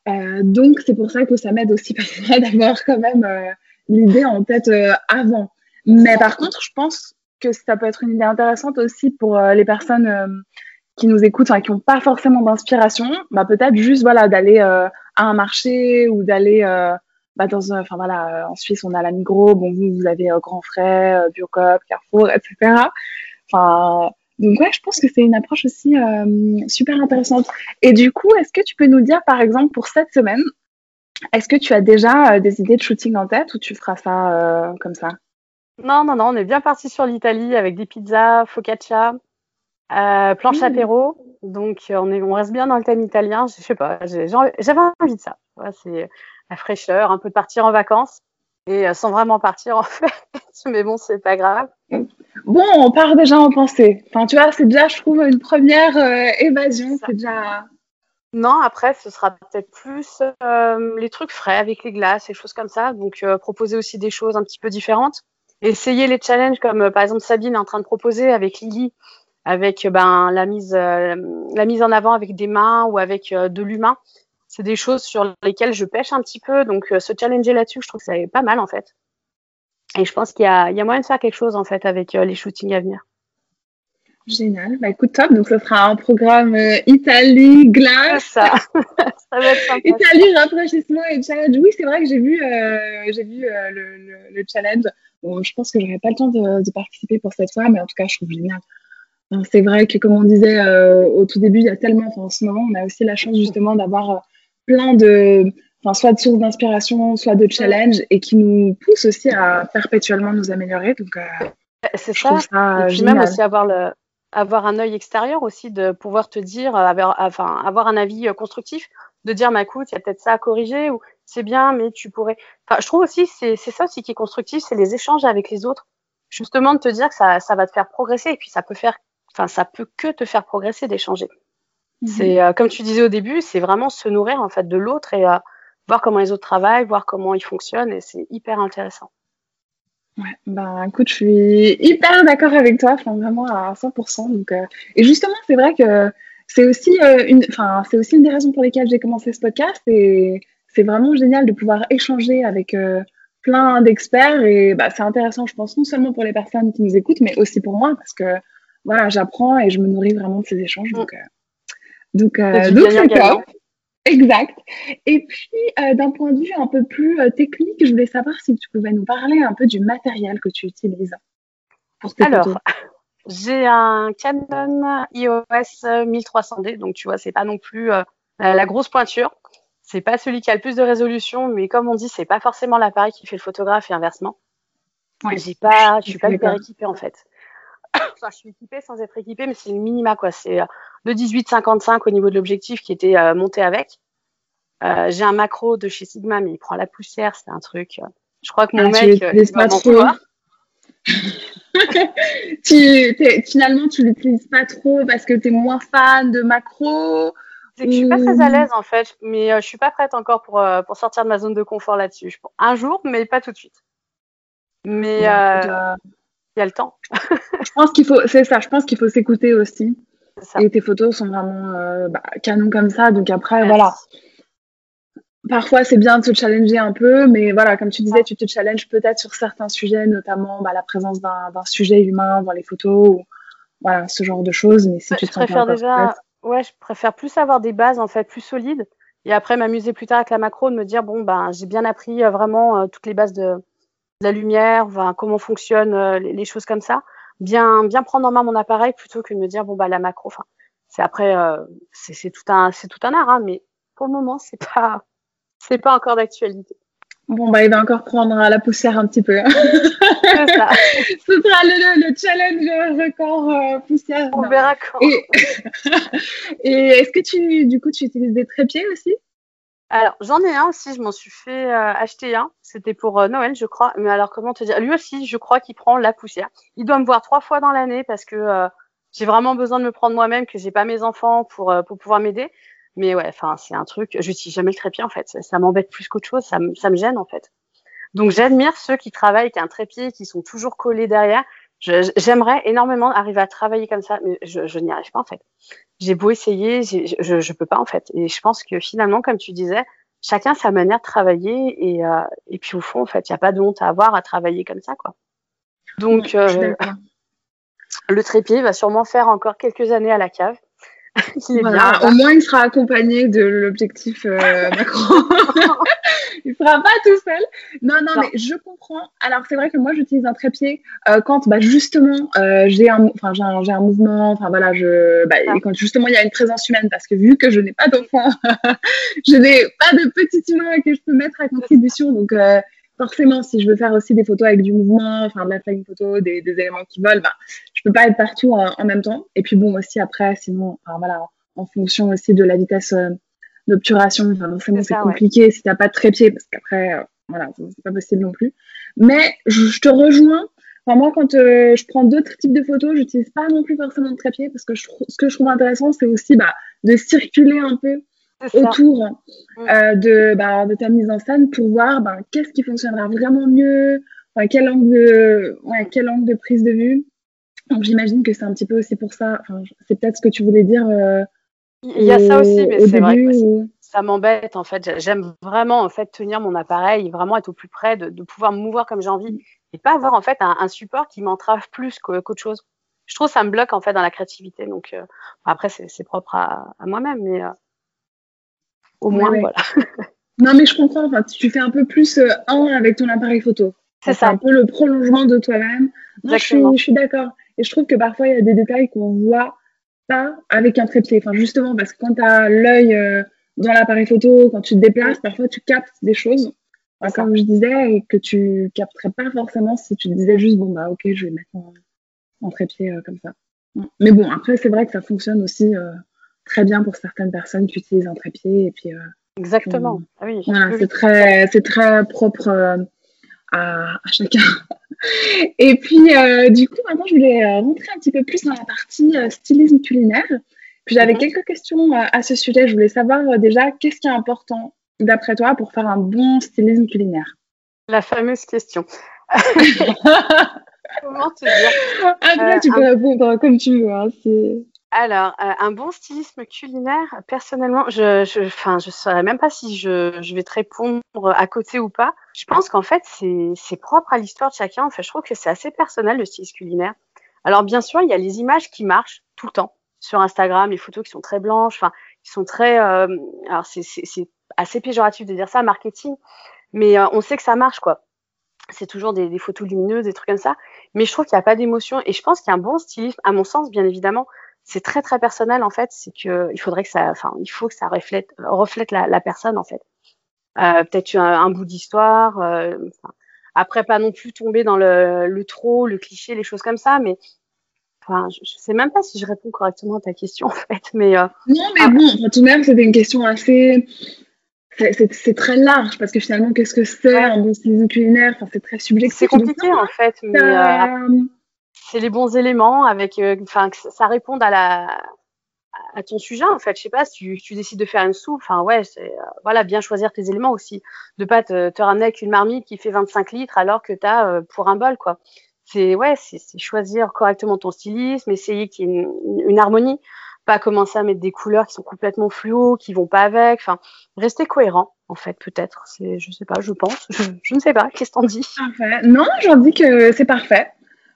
Euh, donc, c'est pour ça que ça m'aide aussi parfois d'avoir quand même euh, l'idée en tête euh, avant. Mais par contre, je pense que ça peut être une idée intéressante aussi pour les personnes qui nous écoutent, enfin, qui n'ont pas forcément d'inspiration, bah, peut-être juste voilà, d'aller à un marché ou d'aller bah, dans un, enfin voilà, en Suisse on a la Migros, bon vous vous avez Grand Frais, Biocop, Carrefour, etc. Enfin donc ouais, je pense que c'est une approche aussi euh, super intéressante. Et du coup, est-ce que tu peux nous dire, par exemple, pour cette semaine, est-ce que tu as déjà euh, des idées de shooting en tête ou tu feras ça euh, comme ça? Non, non, non, on est bien parti sur l'Italie avec des pizzas, focaccia, planche mmh. apéro. Donc on, est, on reste bien dans le thème italien. Je sais pas, j'avais envie de ça. c'est la fraîcheur, un peu de partir en vacances et sans vraiment partir en fait. Mais bon, c'est pas grave. Bon, on part déjà en pensée. Enfin, tu vois, c'est déjà, je trouve, une première euh, évasion. C'est déjà. Non, après, ce sera peut-être plus euh, les trucs frais avec les glaces et choses comme ça. Donc, euh, proposer aussi des choses un petit peu différentes. Essayer les challenges comme, par exemple, Sabine est en train de proposer avec Lily, avec ben, la, mise, la mise en avant avec des mains ou avec de l'humain. C'est des choses sur lesquelles je pêche un petit peu. Donc, se challenger là-dessus, je trouve que c'est pas mal en fait. Et je pense qu'il y, a, moyen de faire quelque chose en fait avec euh, les shootings à venir. Génial. Bah écoute, top. Donc, ce sera un programme euh, Italie, glace. Ça. ça va être sympa. Italie, rafraîchissement et challenge. Oui, c'est vrai que j'ai vu, euh, j'ai vu le, challenge. Bon, je pense que j'aurais pas le temps de, participer pour cette fois, mais en tout cas, je trouve génial. C'est vrai que, comme on disait au tout début, il y a tellement, enfin, en ce moment, on a aussi la chance justement d'avoir plein de, soit de source d'inspiration, soit de challenge, et qui nous pousse aussi à perpétuellement nous améliorer. Donc, euh, c'est ça. ça. et puis même aussi avoir le, avoir un œil extérieur aussi de pouvoir te dire, avoir, enfin, avoir un avis euh, constructif, de dire, ma écoute, il y a peut-être ça à corriger ou c'est bien, mais tu pourrais. Enfin, je trouve aussi c'est c'est ça aussi qui est constructif, c'est les échanges avec les autres. Justement de te dire que ça, ça va te faire progresser et puis ça peut faire, enfin, ça peut que te faire progresser d'échanger. Mhm. C'est euh, comme tu disais au début, c'est vraiment se nourrir en fait de l'autre et voir comment les autres travaillent, voir comment ils fonctionnent, et c'est hyper intéressant. Ouais, ben écoute, je suis hyper d'accord avec toi, enfin vraiment à 100%. Donc, euh, et justement, c'est vrai que c'est aussi euh, une, enfin c'est aussi une des raisons pour lesquelles j'ai commencé ce podcast, et c'est vraiment génial de pouvoir échanger avec euh, plein d'experts, et bah, c'est intéressant, je pense, non seulement pour les personnes qui nous écoutent, mais aussi pour moi, parce que voilà, j'apprends et je me nourris vraiment de ces échanges. Mm. Donc, donc, donc c'est top. Exact. Et puis, euh, d'un point de vue un peu plus euh, technique, je voulais savoir si tu pouvais nous parler un peu du matériel que tu utilises pour tes Alors, j'ai un Canon EOS 1300D, donc tu vois, c'est pas non plus euh, la grosse pointure. C'est pas celui qui a le plus de résolution, mais comme on dit, c'est pas forcément l'appareil qui fait le photographe et inversement. Ouais. J'ai pas, je suis pas hyper équipée en fait. Enfin, je suis équipée sans être équipée, mais c'est le minima quoi. C'est euh, le 18-55 au niveau de l'objectif qui était euh, monté avec. Euh, j'ai un macro de chez Sigma, mais il prend la poussière, c'est un truc. je crois que mon Ah, tu mec, euh, l'utilises pas trop. tu, finalement, tu l'utilises pas trop parce que tu es moins fan de macro. C'est que je suis pas très à l'aise en fait, mais euh, je suis pas prête encore pour euh, pour sortir de ma zone de confort là-dessus. Un jour, mais pas tout de suite. Mais euh, il y a le temps, je pense qu'il faut, c'est ça, je pense qu'il faut s'écouter aussi. Et tes photos sont vraiment euh, bah, canon comme ça. Donc après, voilà. Parfois, c'est bien de se challenger un peu, mais voilà, comme tu disais, tu te challenges peut-être sur certains sujets, notamment bah, la présence d'un sujet humain dans les photos, ou voilà, ce genre de choses. Mais si tu je te préfère déjà, ouais, je préfère plus avoir des bases en fait plus solides et après m'amuser plus tard avec la macro de me dire bon ben j'ai bien appris euh, vraiment euh, toutes les bases de, de la lumière, enfin, comment fonctionnent euh, les, les choses comme ça, bien bien prendre en main mon appareil plutôt que de me dire bon bah la macro, enfin c'est après euh, c'est tout un c'est tout un art hein, mais pour le moment c'est pas c'est pas encore d'actualité. bon, bah, il va encore prendre la poussière un petit peu. hein. Ça. Ce sera le, le- le challenge record euh, poussière. On Non. verra quand. Et, et est-ce que tu, du coup, tu utilises des trépieds aussi? Alors, j'en ai un aussi, je m'en suis fait euh, acheter un. C'était pour euh, Noël, je crois. Mais alors, comment te dire? Lui aussi, je crois qu'il prend la poussière. Il doit me voir trois fois dans l'année parce que euh, j'ai vraiment besoin de me prendre moi-même, que j'ai pas mes enfants pour, pour pouvoir m'aider. Mais ouais, enfin, c'est un truc. Je n'utilise jamais le trépied en fait. Ça, m'embête plus qu'autre chose. Ça, me- ça me gêne en fait. Donc, j'admire ceux qui travaillent avec un trépied, qui sont toujours collés derrière. Je- J'aimerais énormément arriver à travailler comme ça, mais je, je n'y arrive pas en fait. J'ai beau essayer, je, je peux pas en fait. Et je pense que finalement, comme tu disais, chacun sa manière de travailler et, euh, et puis au fond, en fait, il n'y a pas de honte à avoir à travailler comme ça, quoi. Donc, euh, le trépied va sûrement faire encore quelques années à la cave. Il est Voilà, bien. au moins il sera accompagné de l'objectif euh, Macron. il sera pas tout seul. Non, non, Non. mais je comprends. Alors c'est vrai que moi j'utilise un trépied euh, quand bah, justement euh, j'ai un, j'ai un, mouvement, enfin voilà, je, bah, Ah. et quand justement il y a une présence humaine, parce que vu que je n'ai pas d'enfant, je n'ai pas de petit humain que je peux mettre à contribution, donc euh, forcément si je veux faire aussi des photos avec du mouvement, enfin de la flying photo, des, des éléments qui volent, bah, peux pas être partout en, en même temps. Et puis bon aussi après, sinon, voilà, en, fonction aussi de la vitesse euh, d'obturation, enfin, C'est ça, ouais. compliqué si t'as pas de trépied, parce qu'après, euh, voilà, c'est pas possible non plus. Mais je, je te rejoins. Enfin, moi, quand euh, je prends d'autres types de photos, j'utilise pas non plus forcément de trépied, parce que je, ce que je trouve intéressant, c'est aussi bah, de circuler un peu autour Mm. euh, de, bah, de ta mise en scène pour voir bah, qu'est-ce qui fonctionnera vraiment mieux, enfin, quel, angle de, ouais, quel angle de prise de vue. Donc j'imagine que c'est un petit peu aussi pour ça, enfin, c'est peut-être ce que tu voulais dire euh, Il y a ça aussi, mais c'est vrai que ou- ça m'embête en fait. J'ai- J'aime vraiment en fait tenir mon appareil, vraiment être au plus près, de, de pouvoir me mouvoir comme j'ai envie et pas avoir en fait un, un support qui m'entrave plus qu'au- qu'autre chose. Je trouve que ça me bloque en fait dans la créativité. Donc euh, après c'est propre à, à moi-même, mais euh, au moins ouais. voilà. Non mais je comprends, enfin, tu fais un peu plus un avec ton appareil photo. C'est ça. un peu le prolongement de toi-même. Suis, je suis d'accord. Et je trouve que parfois, il y a des détails qu'on voit pas avec un trépied. Enfin, justement, parce que quand tu as l'œil euh, dans l'appareil photo, quand tu te déplaces, parfois tu captes des choses, enfin, comme je disais, et que tu capterais pas forcément si tu te disais juste, bon, bah, ok, je vais mettre en, en trépied euh, comme ça. Mais bon, après, c'est vrai que ça fonctionne aussi euh, très bien pour certaines personnes qui utilisent un trépied. Et puis, Exactement. Mm. Ah oui. voilà, c'est très, très propre à, à chacun. Et puis, euh, du coup, maintenant, je voulais euh, rentrer un petit peu plus dans la partie euh, stylisme culinaire. Puis, j'avais Mhm. quelques questions euh, à ce sujet. Je voulais savoir déjà, qu'est-ce qui est important, d'après toi, pour faire un bon stylisme culinaire? La fameuse question. Comment te dire? Après, Euh, tu peux un- répondre comme tu veux. Hein. Alors, euh, un bon stylisme culinaire, personnellement, je, je, enfin, je saurais même pas si je, je vais te répondre à côté ou pas. Je pense qu'en fait, c'est, propre à l'histoire de chacun. En fait, je trouve que c'est assez personnel le stylisme culinaire. Alors, bien sûr, il y a les images qui marchent tout le temps sur Instagram, les photos qui sont très blanches, enfin, qui sont très, euh, alors c'est, assez péjoratif de dire ça, marketing, mais euh, on sait que ça marche, quoi. C'est toujours des, des photos lumineuses, des trucs comme ça. Mais je trouve qu'il n'y a pas d'émotion. Et je pense qu'un bon stylisme, à mon sens, bien évidemment, c'est très très personnel en fait. C'est que il faudrait que ça, enfin, il faut que ça reflète reflète la, la personne en fait. Euh, Peut-être un, un bout d'histoire. euh, après, pas non plus tomber dans le, le trop, le cliché, les choses comme ça, mais Enfin, je, je, sais même pas si je réponds correctement à ta question en fait, mais euh, non, mais bon, enfin, tout de même, c'était une question assez. C'est très large parce que finalement, qu'est-ce que c'est Ouais. un bon culinaire? Enfin, c'est très subjectif. c'est compliqué en fait, mais euh, c'est les bons éléments avec, euh, enfin, que ça- réponde à la à ton sujet en fait. Je sais pas si tu, tu décides de faire une soupe, enfin ouais, euh, voilà bien choisir tes éléments aussi, de pas te, te ramener avec une marmite qui fait 25 litres alors que tu as pour un bol quoi. C'est ouais, c'est choisir correctement ton stylisme, essayer qu'il y ait une, une harmonie, pas commencer à mettre des couleurs qui sont complètement fluo, qui vont pas avec, enfin rester cohérent en fait peut-être. C'est je sais pas, je pense, je, je ne sais pas. Qu'est-ce que t'en dis? Non, j'en dis que c'est parfait.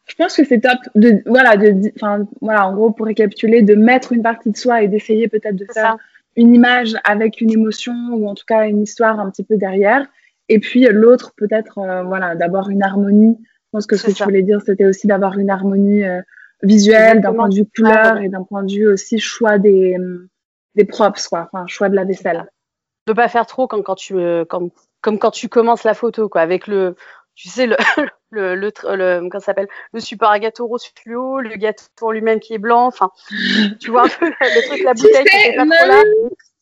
Je pense que c'est top de, voilà, de, enfin, voilà, en gros, pour récapituler, de mettre une partie de soi et d'essayer peut-être de faire ça. une image avec une émotion ou en tout cas une histoire un petit peu derrière. Et puis l'autre, peut-être, euh, voilà, d'avoir une harmonie. Je pense que ce que ça. tu voulais dire, c'était aussi d'avoir une harmonie euh, visuelle, d'un point de vue couleur Ouais, ouais. et d'un point de vue aussi choix des, hum, des props, quoi. Enfin, choix de la vaisselle. de pas faire trop comme quand tu euh, comme, comme quand tu commences la photo quoi avec le tu sais le le le, le comment ça s'appelle le support à gâteau rose fluo le gâteau en lui-même qui est blanc enfin tu vois un peu le, truc la Tu bouteille qui sais, était pas non, trop là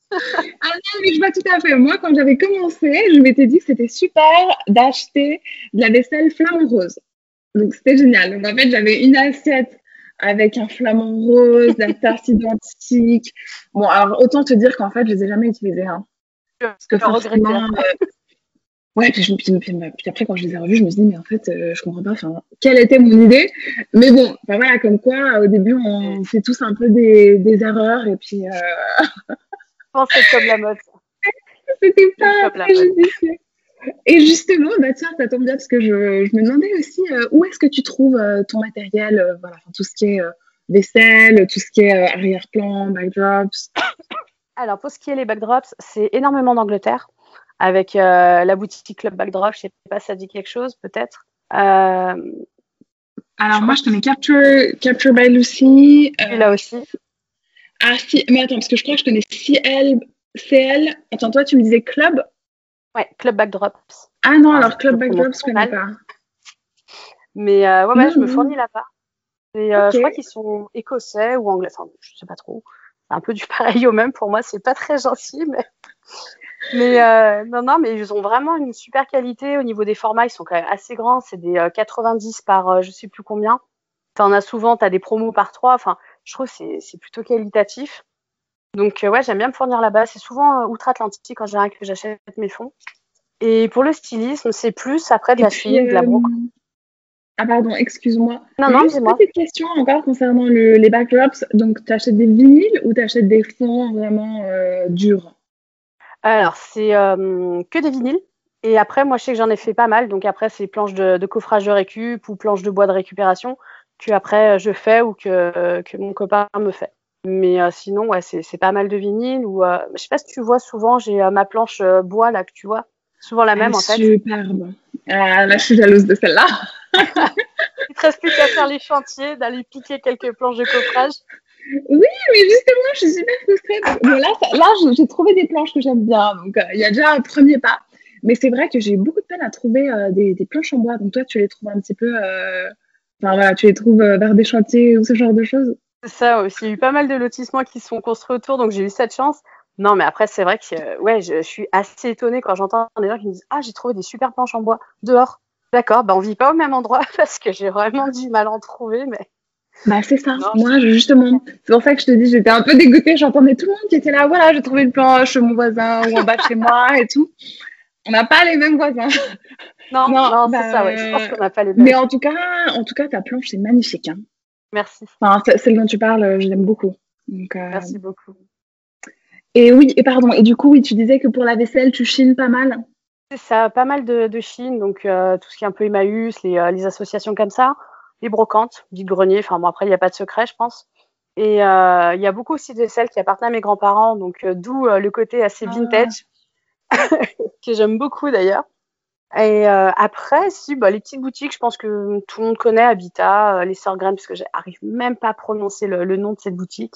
Ah non, mais je vois tout à fait. Moi, quand j'avais commencé, je m'étais dit que c'était super d'acheter de la vaisselle flamant rose. Donc, c'était génial. Donc, en fait, j'avais une assiette avec un flamant rose, la tasse identique. Bon, alors, autant te dire qu'en fait, je les ai jamais utilisées. Hein. Parce que Je forcément... euh, Ouais, puis, je, puis, puis- puis après, quand je les ai revus, je me suis dit, mais en fait, euh, je comprends pas, enfin, quelle était mon idée? Mais bon, voilà, comme quoi, au début, on fait tous un peu des, des erreurs, et puis... euh, je pense que c'est comme la mode. C'était pas très judicieux. Et justement, bah tiens, ça tombe bien parce que je, je me demandais aussi euh, où est-ce que tu trouves euh, ton matériel, voilà, enfin, tout ce qui est vaisselle, tout ce qui est arrière-plan, backdrops? alors pour ce qui est les backdrops c'est énormément d'Angleterre avec euh, la boutique Club Backdrop je sais pas si ça dit quelque chose peut-être euh, Alors moi, je te mets Capture, Capture by Lucy. euh, celui-là aussi ah si, mais attends, parce que je crois que je connais CL, CL. Attends, toi, tu me disais Club? ouais Club Backdrops Ah non, Ah, alors Club Backdrops, je connais pas. Mais euh, ouais, ouais, je me Mhm. fournis là-bas. Et euh, je crois qu'ils sont écossais ou anglais. Enfin, je sais pas trop. C'est un peu du pareil au même pour moi. C'est pas très gentil, mais mais euh, non, non, mais ils ont vraiment une super qualité au niveau des formats. Ils sont quand même assez grands. C'est des euh, 90 par euh, je sais plus combien. T'en as souvent, t'as des promos par trois. Enfin, je trouve que c'est c'est plutôt qualitatif. Donc euh, ouais, j'aime bien me fournir là-bas. C'est souvent euh, outre-Atlantique en général que j'achète mes fonds. Et pour le stylisme, c'est plus après de Et la fille, de la euh, brocante. Ah pardon, excuse-moi. Non, non, dis-moi. petite question encore concernant le- les backdrops. Donc, tu achètes des vinyles ou tu achètes des fonds vraiment euh, durs? Alors, c'est euh, que des vinyles. Et après, moi, je sais que j'en ai fait pas mal. Donc après, c'est planches de, de coffrage de récup ou planches de bois de récupération que après je fais ou que, que mon copain me fait. Mais euh, sinon, ouais, c'est pas mal de vinyles. Ou euh, je sais pas si tu vois souvent, j'ai euh, ma planche euh, bois là que tu vois, souvent la même Ah, en fait. Superbe. Ah, là, je suis jalouse de celle-là. Il te reste plus qu'à faire les chantiers, d'aller piquer quelques planches de coffrage. Oui, mais justement, je suis super frustrée. Bon, là, là j'ai- trouvé des planches que j'aime bien. Donc, euh, il y a déjà un premier pas. Mais c'est vrai que j'ai eu beaucoup de peine à trouver euh, des, planches en bois. Donc, toi, tu les trouves un petit peu. euh, Enfin, voilà, tu les trouves vers des chantiers ou ce genre de choses? C'est ça aussi. Il y a eu pas mal de lotissements qui se sont construits autour, donc j'ai eu cette chance. Non, mais après, c'est vrai que ouais, je, je suis assez étonnée quand j'entends des gens qui me disent Ah, j'ai trouvé des super planches en bois dehors. D'accord, bah on vit pas au même endroit parce que j'ai vraiment du mal à en trouver, mais Bah, c'est ça. Non. Moi, je- justement, c'est pour ça que je te dis, j'étais un peu dégoûtée. J'entendais tout le monde qui était là. Voilà, j'ai trouvé une planche chez mon voisin ou en bas de chez moi et tout. On n'a pas les mêmes voisins. non, Non, non, bah, c'est ça, ouais. Je pense qu'on n'a pas les mêmes. Mais en tout cas, en tout cas, ta planche, c'est magnifique. Hein. Merci, Enfin, ce- celle dont tu parles, je l'aime beaucoup. Donc, euh, merci beaucoup. Et oui, et pardon. Et du coup, oui, tu disais que pour la vaisselle, tu chines pas mal. C'est ça, pas mal de, de Chine, donc euh, tout ce qui est un peu Emmaüs, les, euh, les associations comme ça, les brocantes, grenier. Enfin bon, après il n'y a pas de secret, je pense. Et euh, il y a beaucoup aussi de celles qui appartenaient à mes grands-parents, donc euh, d'où euh, le côté assez Ah. vintage que j'aime beaucoup d'ailleurs. Et après, si bah, les petites boutiques, je pense que tout le monde connaît Habitat, les Sœurs Graines, parce que j'arrive même pas à prononcer le, le nom de cette boutique.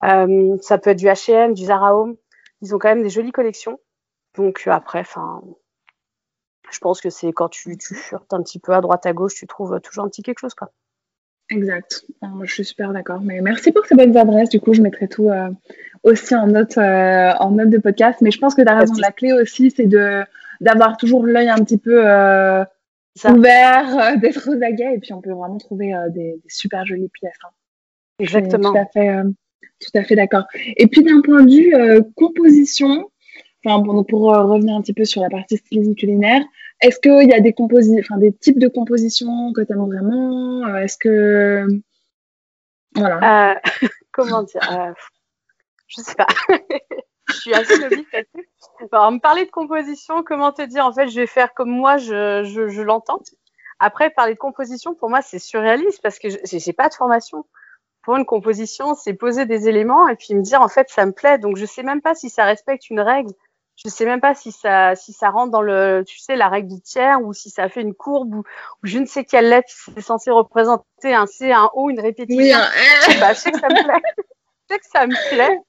Ça peut être du H&M, du Zara Home. Ils ont quand même des jolies collections. Donc après, enfin, je pense que c'est quand tu, tu furtes un petit peu à droite à gauche, tu trouves toujours un petit quelque chose quoi. Exact. moi, je suis super d'accord. Mais merci pour ces bonnes adresses. Du coup, je mettrai tout euh, aussi en note, euh, en note de podcast. Mais je pense que tu as raison. La clé aussi, c'est de d'avoir toujours l'œil un petit peu euh, ouvert, d'être aux aguets. Et puis, on peut vraiment trouver des, super jolies pièces. Hein. Exactement. Tout à fait, tout à fait d'accord. Et puis, d'un point de vue composition, enfin, pour revenir un petit peu sur la partie stylisme culinaire, est-ce qu'il y a des, types de compositions que tu aimes vraiment euh, Est-ce que. Voilà. Euh, comment dire euh, Je sais pas. je suis assez novice là-dessus. Me parler de composition, comment te dire En fait, je vais faire comme moi, je, je, je l'entends. Après, parler de composition, pour moi, c'est surréaliste parce que j'ai pas de formation. Pour une composition, c'est poser des éléments et puis me dire, en fait, ça me plaît. Donc, je sais même pas si ça respecte une règle je sais même pas si ça si ça rentre dans le tu sais la règle du tiers ou si ça fait une courbe ou, je ne sais quelle lettre c'est censé représenter un C un O une répétition. Oui, je, bah, je sais que ça me plaît. Je sais que ça me plaît.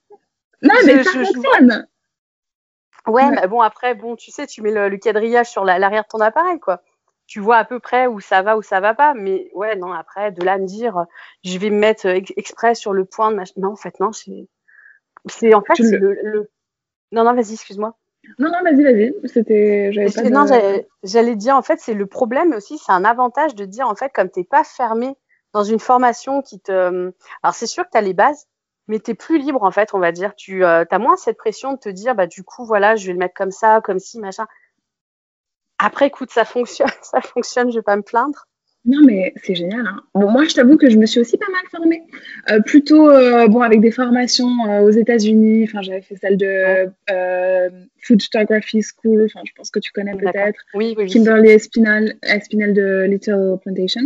Non mais ça fonctionne. Ouais, mais bon après bon tu sais tu mets le, quadrillage sur l'arrière de ton appareil quoi. Tu vois à peu près où ça va où ça va pas mais ouais non après de là me dire je vais me mettre exprès sur le point de non en fait non c'est c'est en fait le non, non, vas-y, excuse-moi. Non, non, vas-y, vas-y. C'était. Non, j'allais dire, en fait, c'est le problème aussi, c'est un avantage de dire, en fait, comme t'es pas fermé dans une formation qui te. Alors, c'est sûr que tu as les bases, mais tu es plus libre, en fait, on va dire. Tu euh, as moins cette pression de te dire, bah, du coup, voilà, je vais le mettre comme ça, comme ci, machin. Après, écoute, ça fonctionne, ça fonctionne, je vais pas me plaindre. Non, mais c'est génial. Hein. Bon, moi, je t'avoue que je me suis aussi pas mal formée. Euh, plutôt, euh, bon, avec des formations euh, aux États-Unis. Enfin, j'avais fait celle de Food Photography School. Enfin, je pense que tu connais peut-être. Oui, oui, Kimberly Espinal, Espinal de Little Plantation.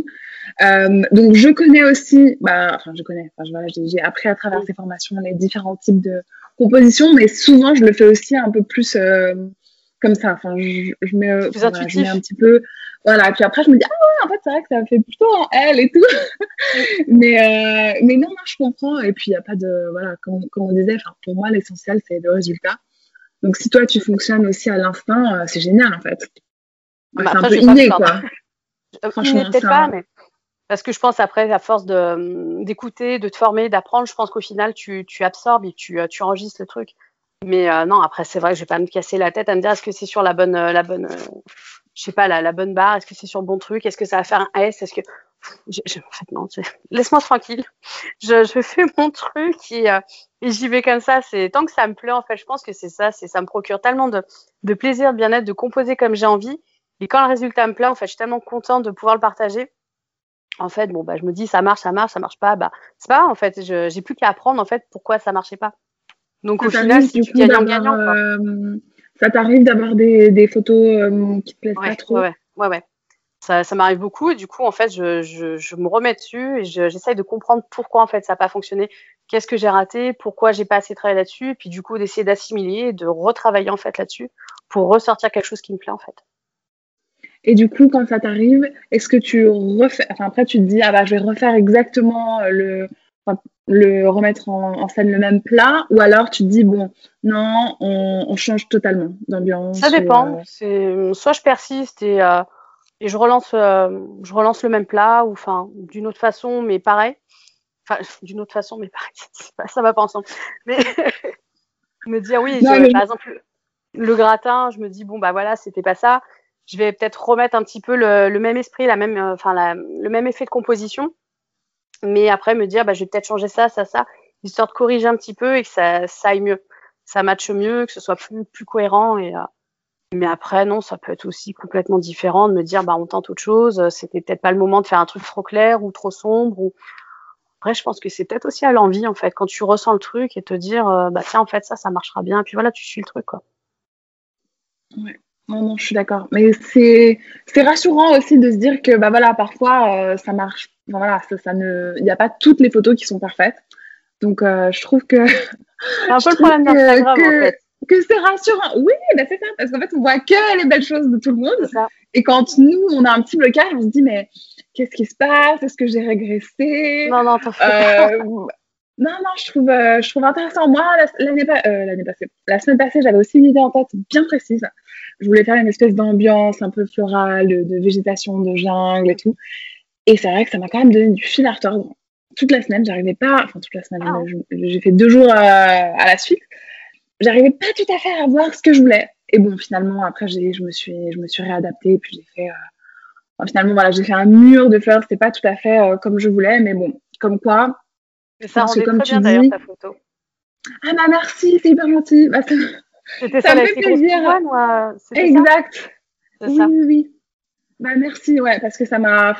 donc, je connais aussi, bah, enfin, je connais. Enfin, voilà, j'ai appris à travers ces formations les différents types de compositions, mais souvent, je le fais aussi un peu plus comme ça. Enfin, je, je mets, je mets un petit peu voilà, puis après, je me dis, ah ouais, en fait, c'est vrai que ça fait plutôt en elle et tout. mais, euh, mais non, non, je comprends. Et puis, il n'y a pas de. Voilà, comme, comme on disait, pour moi, l'essentiel, c'est le résultat. Donc, si toi, tu fonctionnes aussi à l'instinct, euh, c'est génial, en fait. Bah, c'est un peu inné, quoi. Euh, Franchement, peut-être pas, mais. Parce que je pense après, à force d'écouter, de, te former, d'apprendre, je pense qu'au final, tu, tu absorbes et tu, tu enregistres le truc. Mais non, après, c'est vrai que je vais pas me casser la tête à me dire est-ce que c'est sur la bonne, la bonne, je sais pas, la, la bonne barre, est-ce que c'est sur le bon truc, est-ce que ça va faire un S, est-ce que... Je, je, en fait, non, laisse-moi tranquille. Je, je, fais mon truc et, euh, et j'y vais comme ça. C'est tant que ça me plaît, en fait, je pense que c'est ça. C'est ça me procure tellement de, de plaisir, de bien-être, de composer comme j'ai envie. Et quand le résultat me plaît, en fait, je suis tellement contente de pouvoir le partager. En fait, bon, bah, je me dis, ça marche, ça marche, ça marche pas. Bah, c'est pas, en fait, j'ai plus qu'à apprendre, en fait, pourquoi ça marchait pas. Donc, au final, si tu gagnant-gagnant, euh, ça t'arrive d'avoir des, des photos euh, qui te plaisent pas trop Ouais, ouais, ouais. Ça, ça m'arrive beaucoup. Et du coup, en fait, je, je, je me remets dessus et j'essaye de comprendre pourquoi en fait ça n'a pas fonctionné, qu'est-ce que j'ai raté, pourquoi j'ai pas assez travaillé là-dessus, et puis du coup d'essayer d'assimiler de retravailler en fait là-dessus pour ressortir quelque chose qui me plaît en fait. Et du coup, quand ça t'arrive, est-ce que tu refais, enfin après tu te dis ah bah je vais refaire exactement le, le remettre en, scène le même plat ou alors tu te dis bon non on, change totalement d'ambiance ça dépend. euh, c'est soit je persiste et, euh, et je relance euh, je relance le même plat ou enfin d'une autre façon mais pareil. Enfin d'une autre façon mais pareil. Ça va pas ensemble. Mais me dire oui par exemple le gratin je me dis bon bah voilà c'était pas ça. Je vais peut-être remettre un petit peu le, le même esprit la même enfin le même effet de composition mais après me dire bah, je vais peut-être changer ça, ça, ça, histoire de corriger un petit peu et que ça, ça aille mieux, ça matche mieux, que ce soit plus, plus cohérent. Et, euh, mais après, non, ça peut être aussi complètement différent de me dire bah on tente autre chose, c'était peut-être pas le moment de faire un truc trop clair ou trop sombre. Ou... Après, je pense que c'est peut-être aussi à l'envie en fait, quand tu ressens le truc et te dire euh, bah tiens en fait ça, ça marchera bien, et puis voilà, tu suis le truc quoi. Ouais. Non, non, je suis d'accord. Mais c'est rassurant aussi de se dire que bah voilà, parfois euh, ça marche voilà, ça, ne, il n'y a pas toutes les photos qui sont parfaites. Donc, euh, je trouve que. C'est un peu le problème d'Instagram, en fait. Que c'est rassurant. Oui, bah c'est ça. Parce qu'en fait, on voit que les belles choses de tout le monde. Et quand nous, on a un petit blocage, on se dit, mais qu'est-ce qui se passe? Est-ce que j'ai régressé? Non, non, t'en fais euh, Non, non, je trouve, euh, je trouve intéressant. Moi, l'année passée, la semaine passée, j'avais aussi une idée en tête bien précise. Je voulais faire une espèce d'ambiance un peu florale, de végétation, de jungle et tout. Et c'est vrai que ça m'a quand même donné du fil à retordre. Toute la semaine, j'arrivais pas, enfin toute la semaine, ah. j'ai fait deux jours à, à la suite, j'arrivais pas tout à fait à voir ce que je voulais. Et bon, finalement, après, je me suis, je me suis réadaptée, puis j'ai fait, euh, finalement, voilà, j'ai fait un mur de fleurs, c'était pas tout à fait euh, comme je voulais, mais bon, comme quoi. ça rendait comme très bien d'ailleurs ta photo. Ah bah merci, c'est hyper gentil. Bah, ça... C'était ça, ça me fait plaisir. Moi, exact. oui, oui, oui. Bah merci, ouais, parce que ça m'a,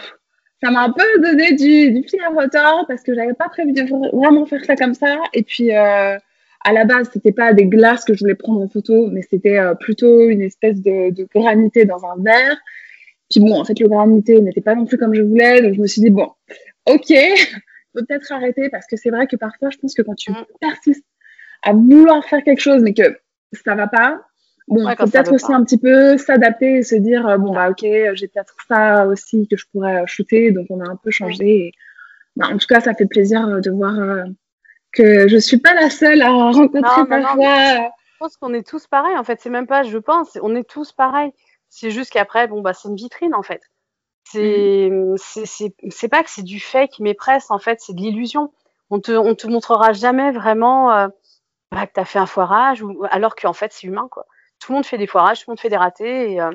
ça m'a un peu donné du, du fil à retard parce que j'avais pas prévu de vraiment faire ça comme ça. Et puis, euh, à la base, c'était pas des glaces que je voulais prendre en photo, mais c'était euh, plutôt une espèce de, de, granité dans un verre. Puis bon, en fait, le granité n'était pas non plus comme je voulais, donc je me suis dit bon, ok, faut peut-être arrêter parce que c'est vrai que parfois, je pense que quand tu mm. persistes à vouloir faire quelque chose, mais que ça va pas, bon, peut-être aussi un petit peu s'adapter et se dire euh, bon bah ok, j'ai peut-être ça aussi que je pourrais shooter, donc on a un peu changé. Et, bah, en tout cas, ça fait plaisir de voir que je suis pas la seule à rencontrer parfois. je pense qu'on est tous pareils. En fait, c'est même pas, je pense, on est tous pareils. C'est juste qu'après, bon bah, c'est une vitrine en fait. C'est, mm. c'est pas que c'est du fake mais presque en fait, c'est de l'illusion. On te, on te montrera jamais vraiment euh, bah, que tu as fait un foirage ou alors qu'en fait c'est humain quoi. Tout le monde fait des foirages, tout le monde fait des ratés. Et, euh,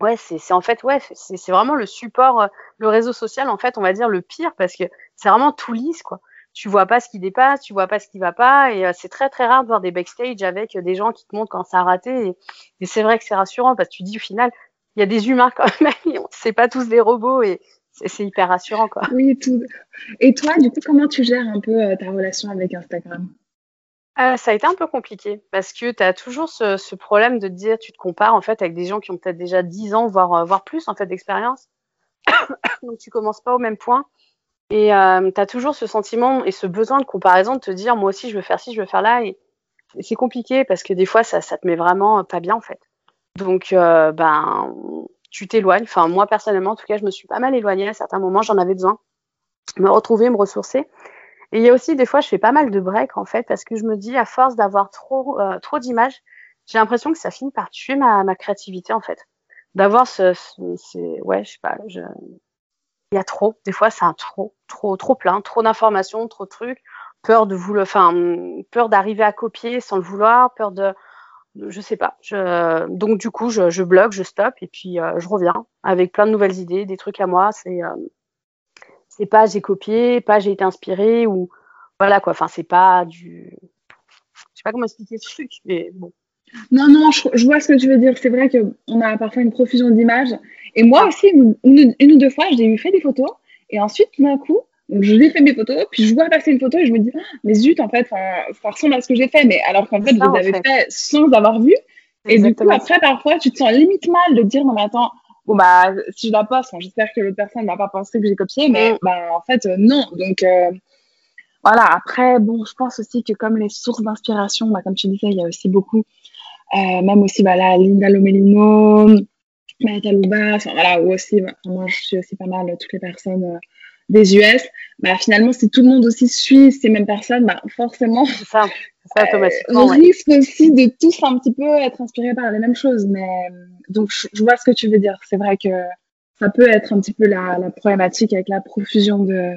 ouais, c'est en fait ouais, c'est vraiment le support, euh, le réseau social en fait, on va dire le pire parce que c'est vraiment tout lisse quoi tu vois pas ce qui dépasse, tu vois pas ce qui va pas, et euh, c'est très très rare de voir des backstage avec des gens qui te montrent quand ça a raté. Et, c'est vrai que c'est rassurant parce que tu dis au final, il y a des humains quand même, c'est pas tous des robots et c'est hyper rassurant quoi. Oui, tout. Et toi, du coup, comment tu gères un peu ta relation avec Instagram? Ça a été un peu compliqué parce que tu as toujours ce, ce, problème de te dire, tu te compares en fait avec des gens qui ont peut-être déjà 10 ans, voire, voire plus en fait d'expérience. Donc tu commences pas au même point. Et euh, tu as toujours ce sentiment et ce besoin de comparaison de te dire, moi aussi, je veux faire ci, je veux faire là. Et c'est compliqué parce que des fois, ça, ça te met vraiment pas bien, en fait. Donc, euh, ben, tu t'éloignes. Enfin, moi, personnellement, en tout cas, je me suis pas mal éloignée à certains moments. J'en avais besoin. Me retrouver, me ressourcer. Et il y a aussi des fois, je fais pas mal de breaks, en fait, parce que je me dis, à force d'avoir trop, euh, trop d'images, j'ai l'impression que ça finit par tuer ma, ma créativité, en fait. D'avoir ce, ce, ouais, je sais pas, je, il y a trop. Des fois, c'est un trop, trop, trop plein, trop d'informations, trop de trucs. Peur de vouloir, enfin, peur d'arriver à copier sans le vouloir, peur de, je sais pas. Je, donc du coup, je, je bloque, je stoppe et puis euh, je reviens avec plein de nouvelles idées, des trucs à moi. C'est, euh, c'est pas j'ai copié, pas j'ai été inspiré ou voilà quoi. Enfin, c'est pas du, je sais pas comment expliquer ce truc, mais bon. Non, non, je, vois ce que tu veux dire. C'est vrai qu'on a parfois une profusion d'images. Et moi aussi, une, ou deux fois, j'ai eu fait des photos. Et ensuite, d'un coup, je lui fait mes photos, puis je vois passer une photo et je me dis, ah, mais zut, en fait, ça ressemble à ce que j'ai fait. Mais alors qu'en fait, je les avais fait. sans avoir vu. Et du coup, après, parfois, tu te sens limite mal de dire, non, mais attends, bon, bah, si je la poste, j'espère que l'autre personne ne va pas penser que j'ai copié, mais mm. bah, en fait, euh, non. Donc, euh, voilà. Après, bon, je pense aussi que comme les sources d'inspiration, bah, comme tu disais, il y a aussi beaucoup euh, même aussi bah, là, Linda Lomelino, Maëta Louba, enfin, voilà, ou aussi, bah, moi je suis aussi pas mal toutes les personnes des US. Bah, finalement, si tout le monde aussi suit ces mêmes personnes, bah, forcément, ça, ça automatiquement, on risque aussi de tous un petit peu être inspirés par les mêmes choses. Mais donc, je, vois ce que tu veux dire. C'est vrai que ça peut être un petit peu la, la problématique avec la profusion de,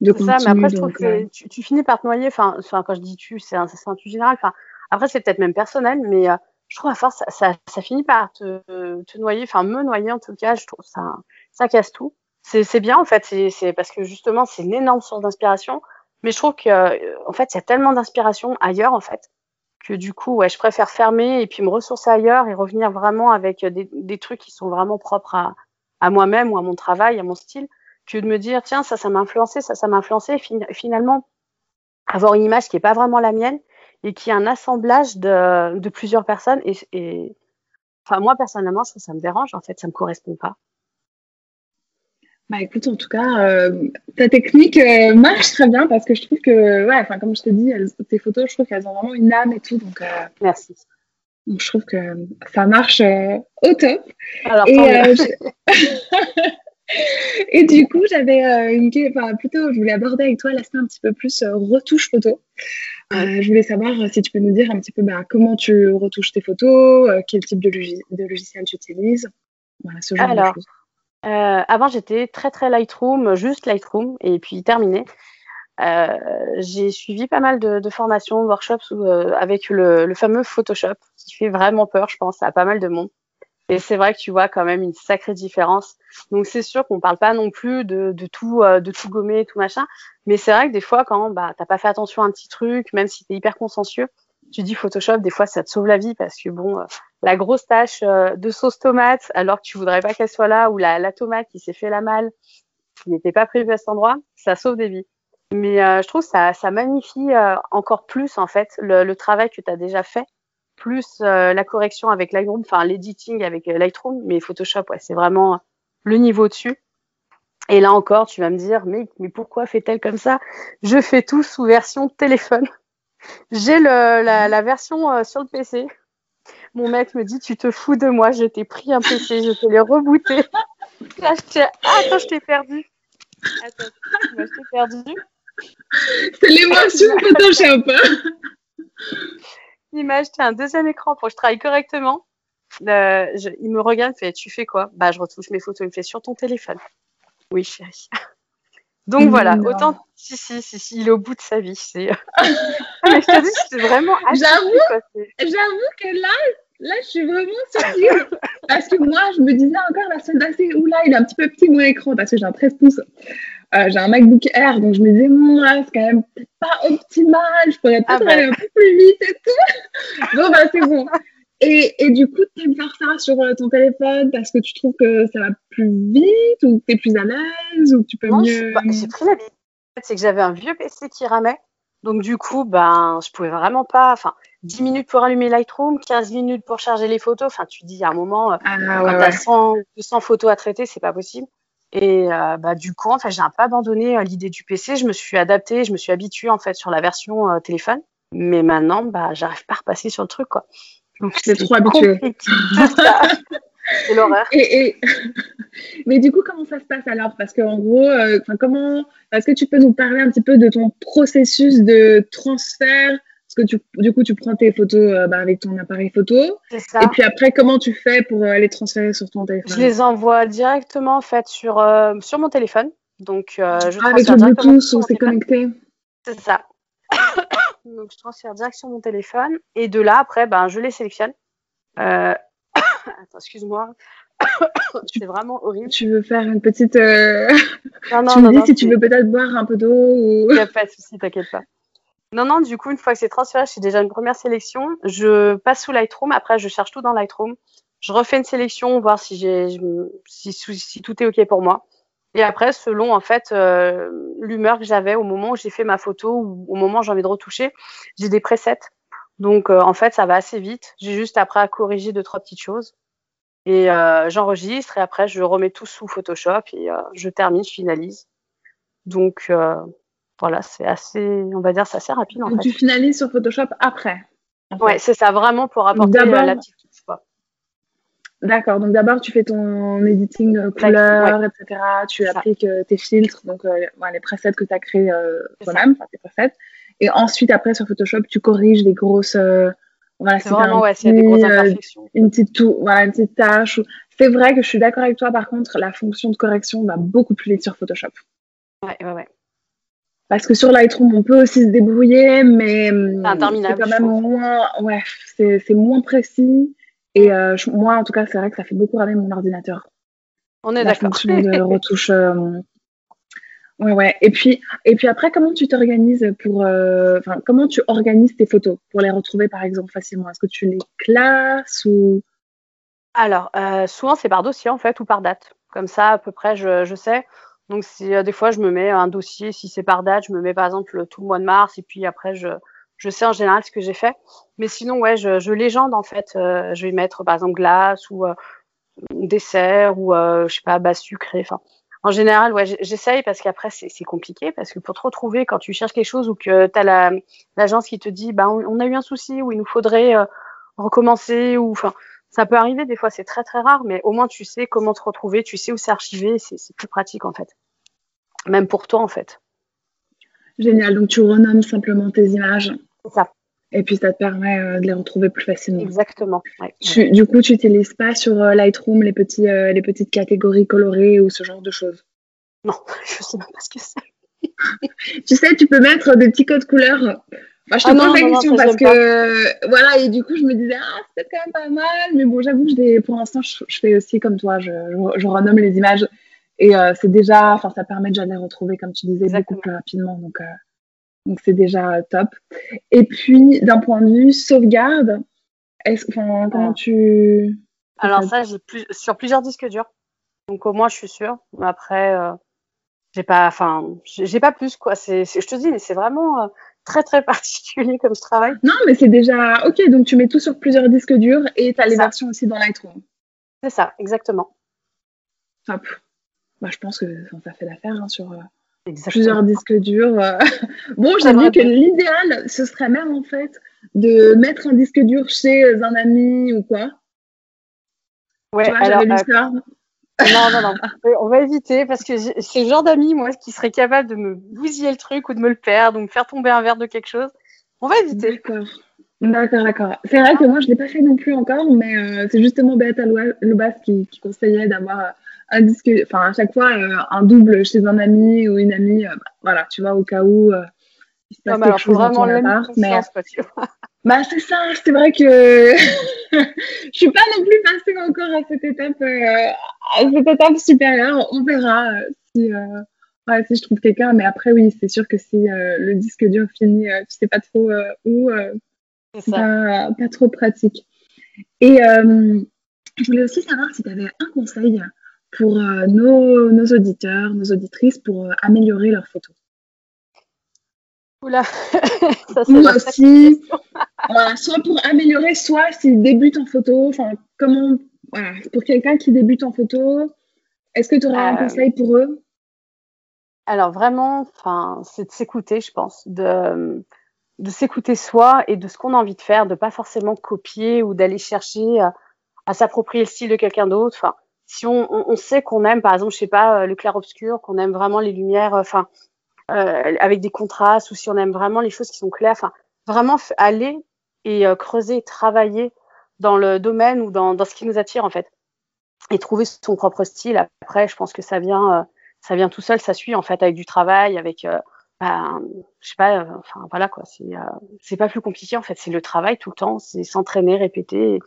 de contenu. Ça, mais après, je trouve que euh, tu, tu, finis par te noyer. Enfin, quand je dis tu, c'est un, un truc général. Enfin, après, c'est peut-être même personnel, mais euh, je trouve à force, ça, ça, finit par te, te, noyer, enfin me noyer en tout cas. Je trouve ça, ça casse tout. C'est bien en fait, c'est parce que justement, c'est une énorme source d'inspiration. Mais je trouve que euh, en fait, il y a tellement d'inspiration ailleurs en fait que du coup, ouais, je préfère fermer et puis me ressourcer ailleurs et revenir vraiment avec des, des trucs qui sont vraiment propres à, à moi-même ou à mon travail, à mon style, que de me dire tiens ça, ça m'a influencé, ça, ça m'a influencé. finalement, avoir une image qui est pas vraiment la mienne et qui est un assemblage de, de plusieurs personnes. Et, et, enfin, moi, personnellement, ça, ça me dérange. En fait, ça me correspond pas. Bah écoute, en tout cas, euh, ta technique euh, marche très bien parce que je trouve que, ouais, enfin comme je te dis, tes photos, je trouve qu'elles ont vraiment une âme et tout. Donc, euh, merci. Donc je trouve que ça marche au top. Alors, et, et du coup, j'avais une, enfin plutôt, je voulais aborder avec toi l'aspect un petit peu plus retouche photo. Je voulais savoir si tu peux nous dire un petit peu bah, comment tu retouches tes photos, quel type de, de, logiciel tu utilises. Voilà, ce genre Alors, de choses. Euh, avant, j'étais très très Lightroom, juste Lightroom, et puis terminé. Euh, j'ai suivi pas mal de, de formations, workshops euh, avec le, le, fameux Photoshop, qui fait vraiment peur, je pense, à pas mal de monde. Et c'est vrai que tu vois quand même une sacrée différence. Donc c'est sûr qu'on parle pas non plus de, de tout, euh, de tout gommer, tout machin. Mais c'est vrai que des fois, quand bah t'as pas fait attention à un petit truc, même si t'es hyper consciencieux, tu dis Photoshop, des fois ça te sauve la vie parce que bon, euh, la grosse tache euh, de sauce tomate, alors que tu voudrais pas qu'elle soit là, ou la, la tomate qui s'est fait la malle, qui n'était pas prévue à cet endroit, ça sauve des vies. Mais euh, je trouve ça, ça magnifie euh, encore plus en fait le, le travail que tu as déjà fait, plus euh, la correction avec Lightroom, enfin l'editing avec Lightroom, mais Photoshop, ouais, c'est vraiment le niveau dessus. Et là encore, tu vas me dire, mais, mais pourquoi fait-elle comme ça? Je fais tout sous version téléphone. J'ai la, la version euh, sur le PC. Mon mec me dit, tu te fous de moi, je t'ai pris un PC, je te l'ai rebooté. Là, je ah, attends, je t'ai perdu. Attends, je t'ai perdu. C'est l'émotion Photoshop. Il m'a acheté un deuxième écran pour que je travaille correctement. Euh, je, il me regarde, fait Tu fais quoi? Bah, je retouche mes photos. Il me fait Sur ton téléphone. Oui, chérie. Donc voilà, non. autant. Si, si, si, si, il est au bout de sa vie. C'est. mais je te dis, c'est vraiment. J'avoue, j'avoue que là, là, je suis vraiment surprise. parce que moi, je me disais encore la semaine passée, oula, il est un petit peu petit mon écran parce que j'ai un 13 pouces. Euh, j'ai un MacBook Air, donc je me disais, là, c'est quand même pas optimal, je pourrais peut-être ah bah. aller un peu plus vite et tout. bon, bah, c'est bon. Et, et, du coup, tu aimes faire ça sur euh, ton téléphone parce que tu trouves que ça va plus vite ou que tu es plus à l'aise ou que tu peux non, mieux. J'ai pris l'habitude, c'est que j'avais un vieux PC qui ramait. Donc, du coup, ben, je pouvais vraiment pas. Enfin, 10 minutes pour allumer Lightroom, 15 minutes pour charger les photos. Enfin, tu dis à un moment, ah, quand ouais, tu as ouais. 100, 200 photos à traiter, c'est pas possible. Et euh, bah, du coup, en fait, j'ai un peu abandonné euh, l'idée du PC. Je me suis adaptée, je me suis habituée en fait sur la version euh, téléphone. Mais maintenant, bah, j'arrive pas à repasser sur le truc, quoi. Donc c'est trop habitué. C'est l'horreur. Et, et... Mais du coup, comment ça se passe alors? Parce qu'en gros, euh, comment Est-ce que tu peux nous parler un petit peu de ton processus de transfert? Parce que tu, du coup, tu prends tes photos euh, bah, avec ton appareil photo. Ça. Et puis après, comment tu fais pour euh, les transférer sur ton téléphone? Je les envoie directement en fait sur, euh, sur mon téléphone. Donc, je ah, avec le Bluetooth, on s'est connecté. C'est ça. Donc, je transfère direct sur mon téléphone. Et de là, après, ben, je les sélectionne. Euh... Attends, excuse-moi. c'est vraiment horrible. Tu veux faire une petite. Euh... Non, non, tu me non, dis si tu veux peut-être boire un peu d'eau ou. Il n'y a pas de souci, t'inquiète pas. Non, non, du coup, une fois que c'est transféré, fais déjà une première sélection. Je passe sous Lightroom. Après, je cherche tout dans Lightroom. Je refais une sélection, voir si, j'ai, si, si tout est OK pour moi. Et après, selon en fait euh, l'humeur que j'avais au moment où j'ai fait ma photo ou au moment où j'ai envie de retoucher, j'ai des presets. Donc euh, en fait, ça va assez vite. J'ai juste après à corriger deux trois petites choses et euh, j'enregistre et après je remets tout sous Photoshop et euh, je termine, je finalise. Donc voilà, c'est assez, on va dire, c'est assez rapide en Donc fait. tu finalises sur Photoshop après. En Ouais, fait. c'est ça, vraiment pour apporter la petite touche. D'accord, donc d'abord tu fais ton editing couleur, ouais. etc. Tu ça. appliques tes filtres, donc euh, ouais, les presets que tu as créés euh, toi-même, enfin tes presets. Et ensuite, après sur Photoshop, tu corriges les grosses. euh, voilà, C'est vraiment, ouais, s'il y a des grosses euh, imperfections. une petite tou- voilà, une petite tâche. C'est vrai que je suis d'accord avec toi, par contre, la fonction de correction va beaucoup plus vite sur Photoshop. Ouais, ouais, ouais. Parce que sur Lightroom, on peut aussi se débrouiller, mais hum, C'est c'est quand même moins, ouais, c'est c'est moins précis. Et euh, je- moi, en tout cas, c'est vrai que ça fait beaucoup ramer mon ordinateur. On est la d'accord. fonction de retouche. euh, Ouais, ouais. Et puis, et puis après, comment tu t'organises pour, euh, comment tu organises tes photos pour les retrouver, par exemple, facilement? Est-ce que tu les classes ou? Alors, euh, souvent c'est par dossier en fait ou par date. Comme ça, à peu près, je, je sais. Donc, si euh, des fois je me mets un dossier, si c'est par date, je me mets par exemple le- tout le mois de mars et puis après je, je sais en général ce que j'ai fait. Mais sinon, ouais, je, légende en fait. Euh, je vais mettre par exemple glace ou dessert ou je sais pas bas sucré. Enfin, en général, ouais, j'essaye parce qu'après c'est compliqué parce que pour te retrouver quand tu cherches quelque chose ou que tu as la l'agence qui te dit bah on, on a eu un souci ou il nous faudrait euh, recommencer ou enfin ça peut arriver des fois c'est très très rare mais au moins tu sais comment te retrouver tu sais où c'est archivé c'est c'est plus pratique en fait même pour toi en fait Génial. Donc, tu renommes simplement tes images. c'est ça Et puis ça te permet euh, de les retrouver plus facilement. Exactement. du coup, tu n'utilises pas sur Lightroom les, petits, les petites catégories colorées ou ce genre de choses? Non, je sais même pas ce que c'est. tu sais, tu peux mettre des petits codes couleurs je te ah pose la question parce que voilà et du coup je me disais ah c'est quand même pas mal mais bon j'avoue que pour l'instant je, fais aussi comme toi je, je, renomme les images et euh, c'est déjà enfin ça permet déjà de les retrouver comme tu disais beaucoup plus rapidement donc euh, donc c'est déjà top et puis d'un point de vue sauvegarde est-ce comment tu alors ça j'ai plus sur plusieurs disques durs donc au moins je suis sûre mais après euh, j'ai pas enfin j'ai pas plus quoi c'est je te dis mais c'est vraiment très très particulier comme je travaille. Non, mais c'est déjà ok. Donc tu mets tout sur plusieurs disques durs et tu as les versions aussi dans Lightroom. C'est ça, exactement. Top. Bah, je pense que ça fait l'affaire hein, sur euh, plusieurs disques durs. Euh. bon, j'ai dit que l'idéal, ce serait même en fait de mettre un disque dur chez un ami ou quoi. Ouais, alors, euh, non, non, non. On va éviter parce que c'est le genre d'amis, moi, qui serait capable de me bousiller le truc ou de me le perdre ou me faire tomber un verre de quelque chose. On va éviter. D'accord. D'accord, d'accord. C'est vrai que moi, je ne l'ai pas fait non plus encore, mais euh, c'est justement Beata Lobas qui, qui conseillait d'avoir un disque, enfin, à chaque fois, euh, un double chez un ami ou une amie. Euh, voilà, tu vois, au cas où il se passe non, quelque chose dans ton appart. Mais, bah, c'est ça, c'est vrai que je suis pas non plus passée encore à cette étape, euh, à cette étape supérieure. On verra euh, si, euh, ouais, si je trouve quelqu'un. Mais après, oui, c'est sûr que si le disque dur finit, tu sais pas trop où, c'est pas, pas, trop pratique. Et je voulais aussi savoir si tu avais un conseil pour nos, nos auditeurs, nos auditrices pour améliorer leurs photos. Oula, ça c'est aussi, soit pour améliorer, soit s'ils débutent en photo, enfin comment, voilà, pour quelqu'un qui débute en photo, est-ce que tu aurais un euh, conseil pour eux? Alors vraiment, c'est de s'écouter, je pense, de, de s'écouter soi et de ce qu'on a envie de faire, de pas forcément copier ou d'aller chercher à, à s'approprier le style de quelqu'un d'autre. Si on, sait qu'on aime, par exemple, je sais pas, le clair obscur, qu'on aime vraiment les lumières, enfin euh, avec des contrastes ou si on aime vraiment les choses qui sont claires. Enfin, vraiment aller et euh, creuser, travailler dans le domaine ou dans, ce qui nous attire en fait, et trouver son propre style. Après, je pense que ça vient, euh, ça vient tout seul, ça suit en fait avec du travail, avec, ben, je sais pas, enfin voilà quoi. C'est, c'est pas plus compliqué en fait. C'est le travail tout le temps, c'est s'entraîner, répéter.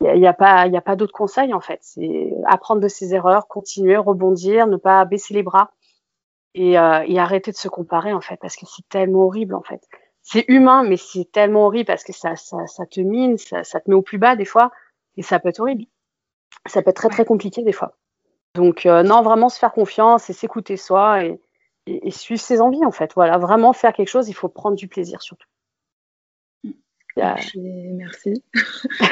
Il n'y a, pas, il y a pas d'autres conseils en fait. C'est apprendre de ses erreurs, continuer, rebondir, ne pas baisser les bras et, euh, et, arrêter de se comparer en fait parce que c'est tellement horrible en fait. C'est humain mais c'est tellement horrible parce que ça, ça, ça te mine, ça, ça, te met au plus bas des fois et ça peut être horrible. Ça peut être très très compliqué des fois. Donc euh, non vraiment se faire confiance et s'écouter soi et, et, et, suivre ses envies en fait. Voilà vraiment faire quelque chose, il faut prendre du plaisir surtout. Merci.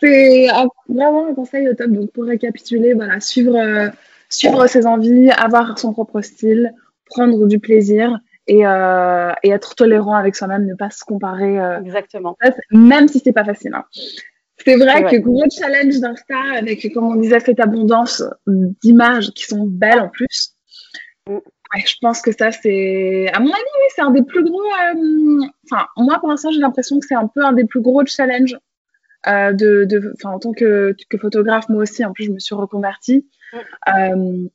c'est vraiment un conseil au top. Donc pour récapituler, voilà, suivre euh, suivre ses envies, avoir son propre style, prendre du plaisir et, euh, et être tolérant avec soi-même, ne pas se comparer. Euh, Exactement. Même si c'est pas facile. Hein. C'est vrai que gros challenge d'Insta avec, comme on disait, cette abondance d'images qui sont belles en plus. Ouais, je pense que ça, c'est, à mon avis, oui, c'est un des plus gros. Euh... Enfin, moi, pour l'instant, j'ai l'impression que c'est un peu un des plus gros challenges euh, de, de, en tant que, que photographe, moi aussi, en plus, je me suis reconvertie. Euh,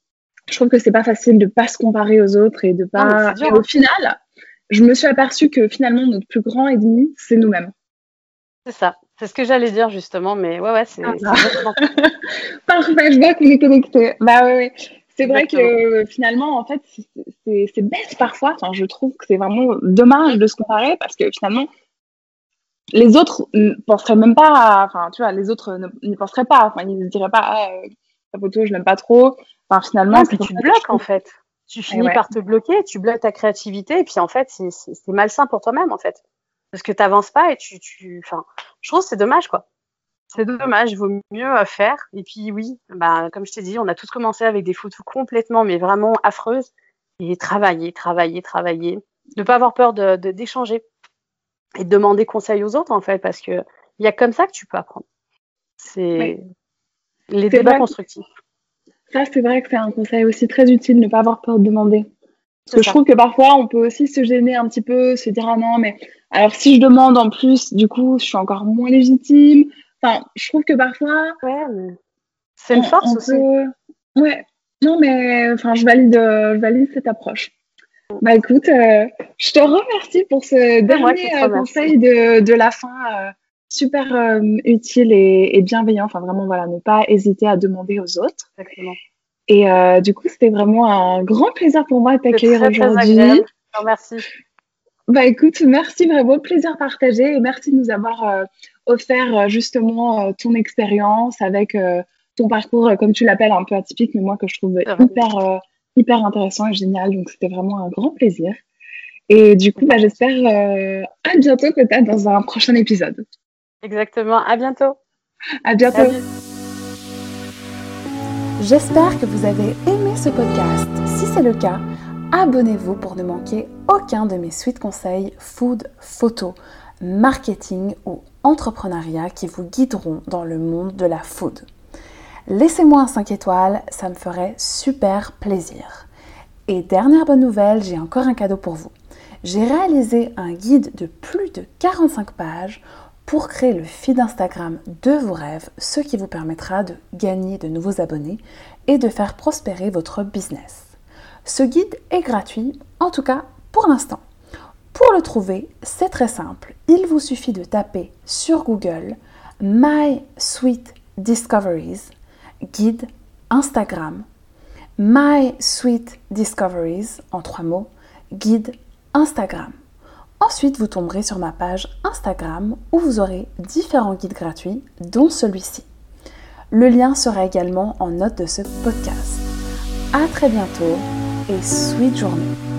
je trouve que c'est pas facile de pas se comparer aux autres et de pas. et au final, je me suis aperçue que finalement notre plus grand ennemi, c'est nous-mêmes. C'est ça. C'est ce que j'allais dire justement, mais ouais, ouais, c'est. Ah, Parfait, je vois qu'on est connecté. Bah ouais, ouais. C'est vrai que finalement, en fait, c'est bête parfois. Enfin, je trouve que c'est vraiment dommage de se comparer parce que finalement, les autres ne penseraient même pas. Enfin, tu vois, les autres n'y penseraient pas. Enfin, ils ne diraient pas. Ah, euh, photo, je l'aime pas trop. Enfin, finalement, c'est tu te bloques en fait. Tu finis par te bloquer, tu bloques ta créativité, et puis en fait, c'est malsain pour toi-même en fait, parce que tu n'avances pas et tu, tu, enfin, je trouve c'est dommage quoi. C'est dommage, il vaut mieux euh, faire. Et puis oui, bah, comme je t'ai dit, on a tous commencé avec des photos complètement, mais vraiment affreuses, et travailler, travailler, travailler, ne pas avoir peur de d'échanger et de demander conseil aux autres en fait, parce que il y a comme ça que tu peux apprendre. C'est les débats constructifs. Ça, c'est vrai que c'est un conseil aussi très utile, ne pas avoir peur de demander. Parce que je trouve que parfois, on peut aussi se gêner un petit peu, se dire, ah non, mais alors si je demande en plus, du coup, je suis encore moins légitime. Enfin, je trouve que parfois. Ouais, c'est une force aussi. Ouais. Non, mais enfin, je valide, je valide cette approche. Bah écoute, euh, je te remercie pour ce dernier euh, conseil de, de, la fin, euh, super utile et, et, bienveillant. Enfin vraiment, voilà, ne pas hésiter à demander aux autres. Exactement. Et du coup, c'était vraiment un grand plaisir pour moi de t'accueillir aujourd'hui. Merci. Bah écoute, merci vraiment, plaisir partagé et merci de nous avoir offert justement ton expérience avec ton parcours, comme tu l'appelles, un peu atypique, mais moi que je trouve hyper hyper intéressant et génial. Donc, c'était vraiment un grand plaisir. Et du coup, bah, j'espère euh, à bientôt peut-être dans un prochain épisode. Exactement. À bientôt. À bientôt. J'espère que vous avez aimé ce podcast. Si c'est le cas, abonnez-vous pour ne manquer aucun de mes suites conseils food, photo, marketing ou entrepreneuriat qui vous guideront dans le monde de la food. Laissez-moi un 5 étoiles, ça me ferait super plaisir. Et dernière bonne nouvelle, j'ai encore un cadeau pour vous. J'ai réalisé un guide de plus de 45 pages pour créer le feed Instagram de vos rêves, ce qui vous permettra de gagner de nouveaux abonnés et de faire prospérer votre business. Ce guide est gratuit, en tout cas pour l'instant. Pour le trouver, c'est très simple. Il vous suffit de taper sur Google My Sweet Discoveries guide Instagram, My Sweet Discoveries en trois mots, guide Instagram. Ensuite, vous tomberez sur ma page Instagram où vous aurez différents guides gratuits, dont celui-ci. Le lien sera également en note de ce podcast. À très bientôt et sweet journée.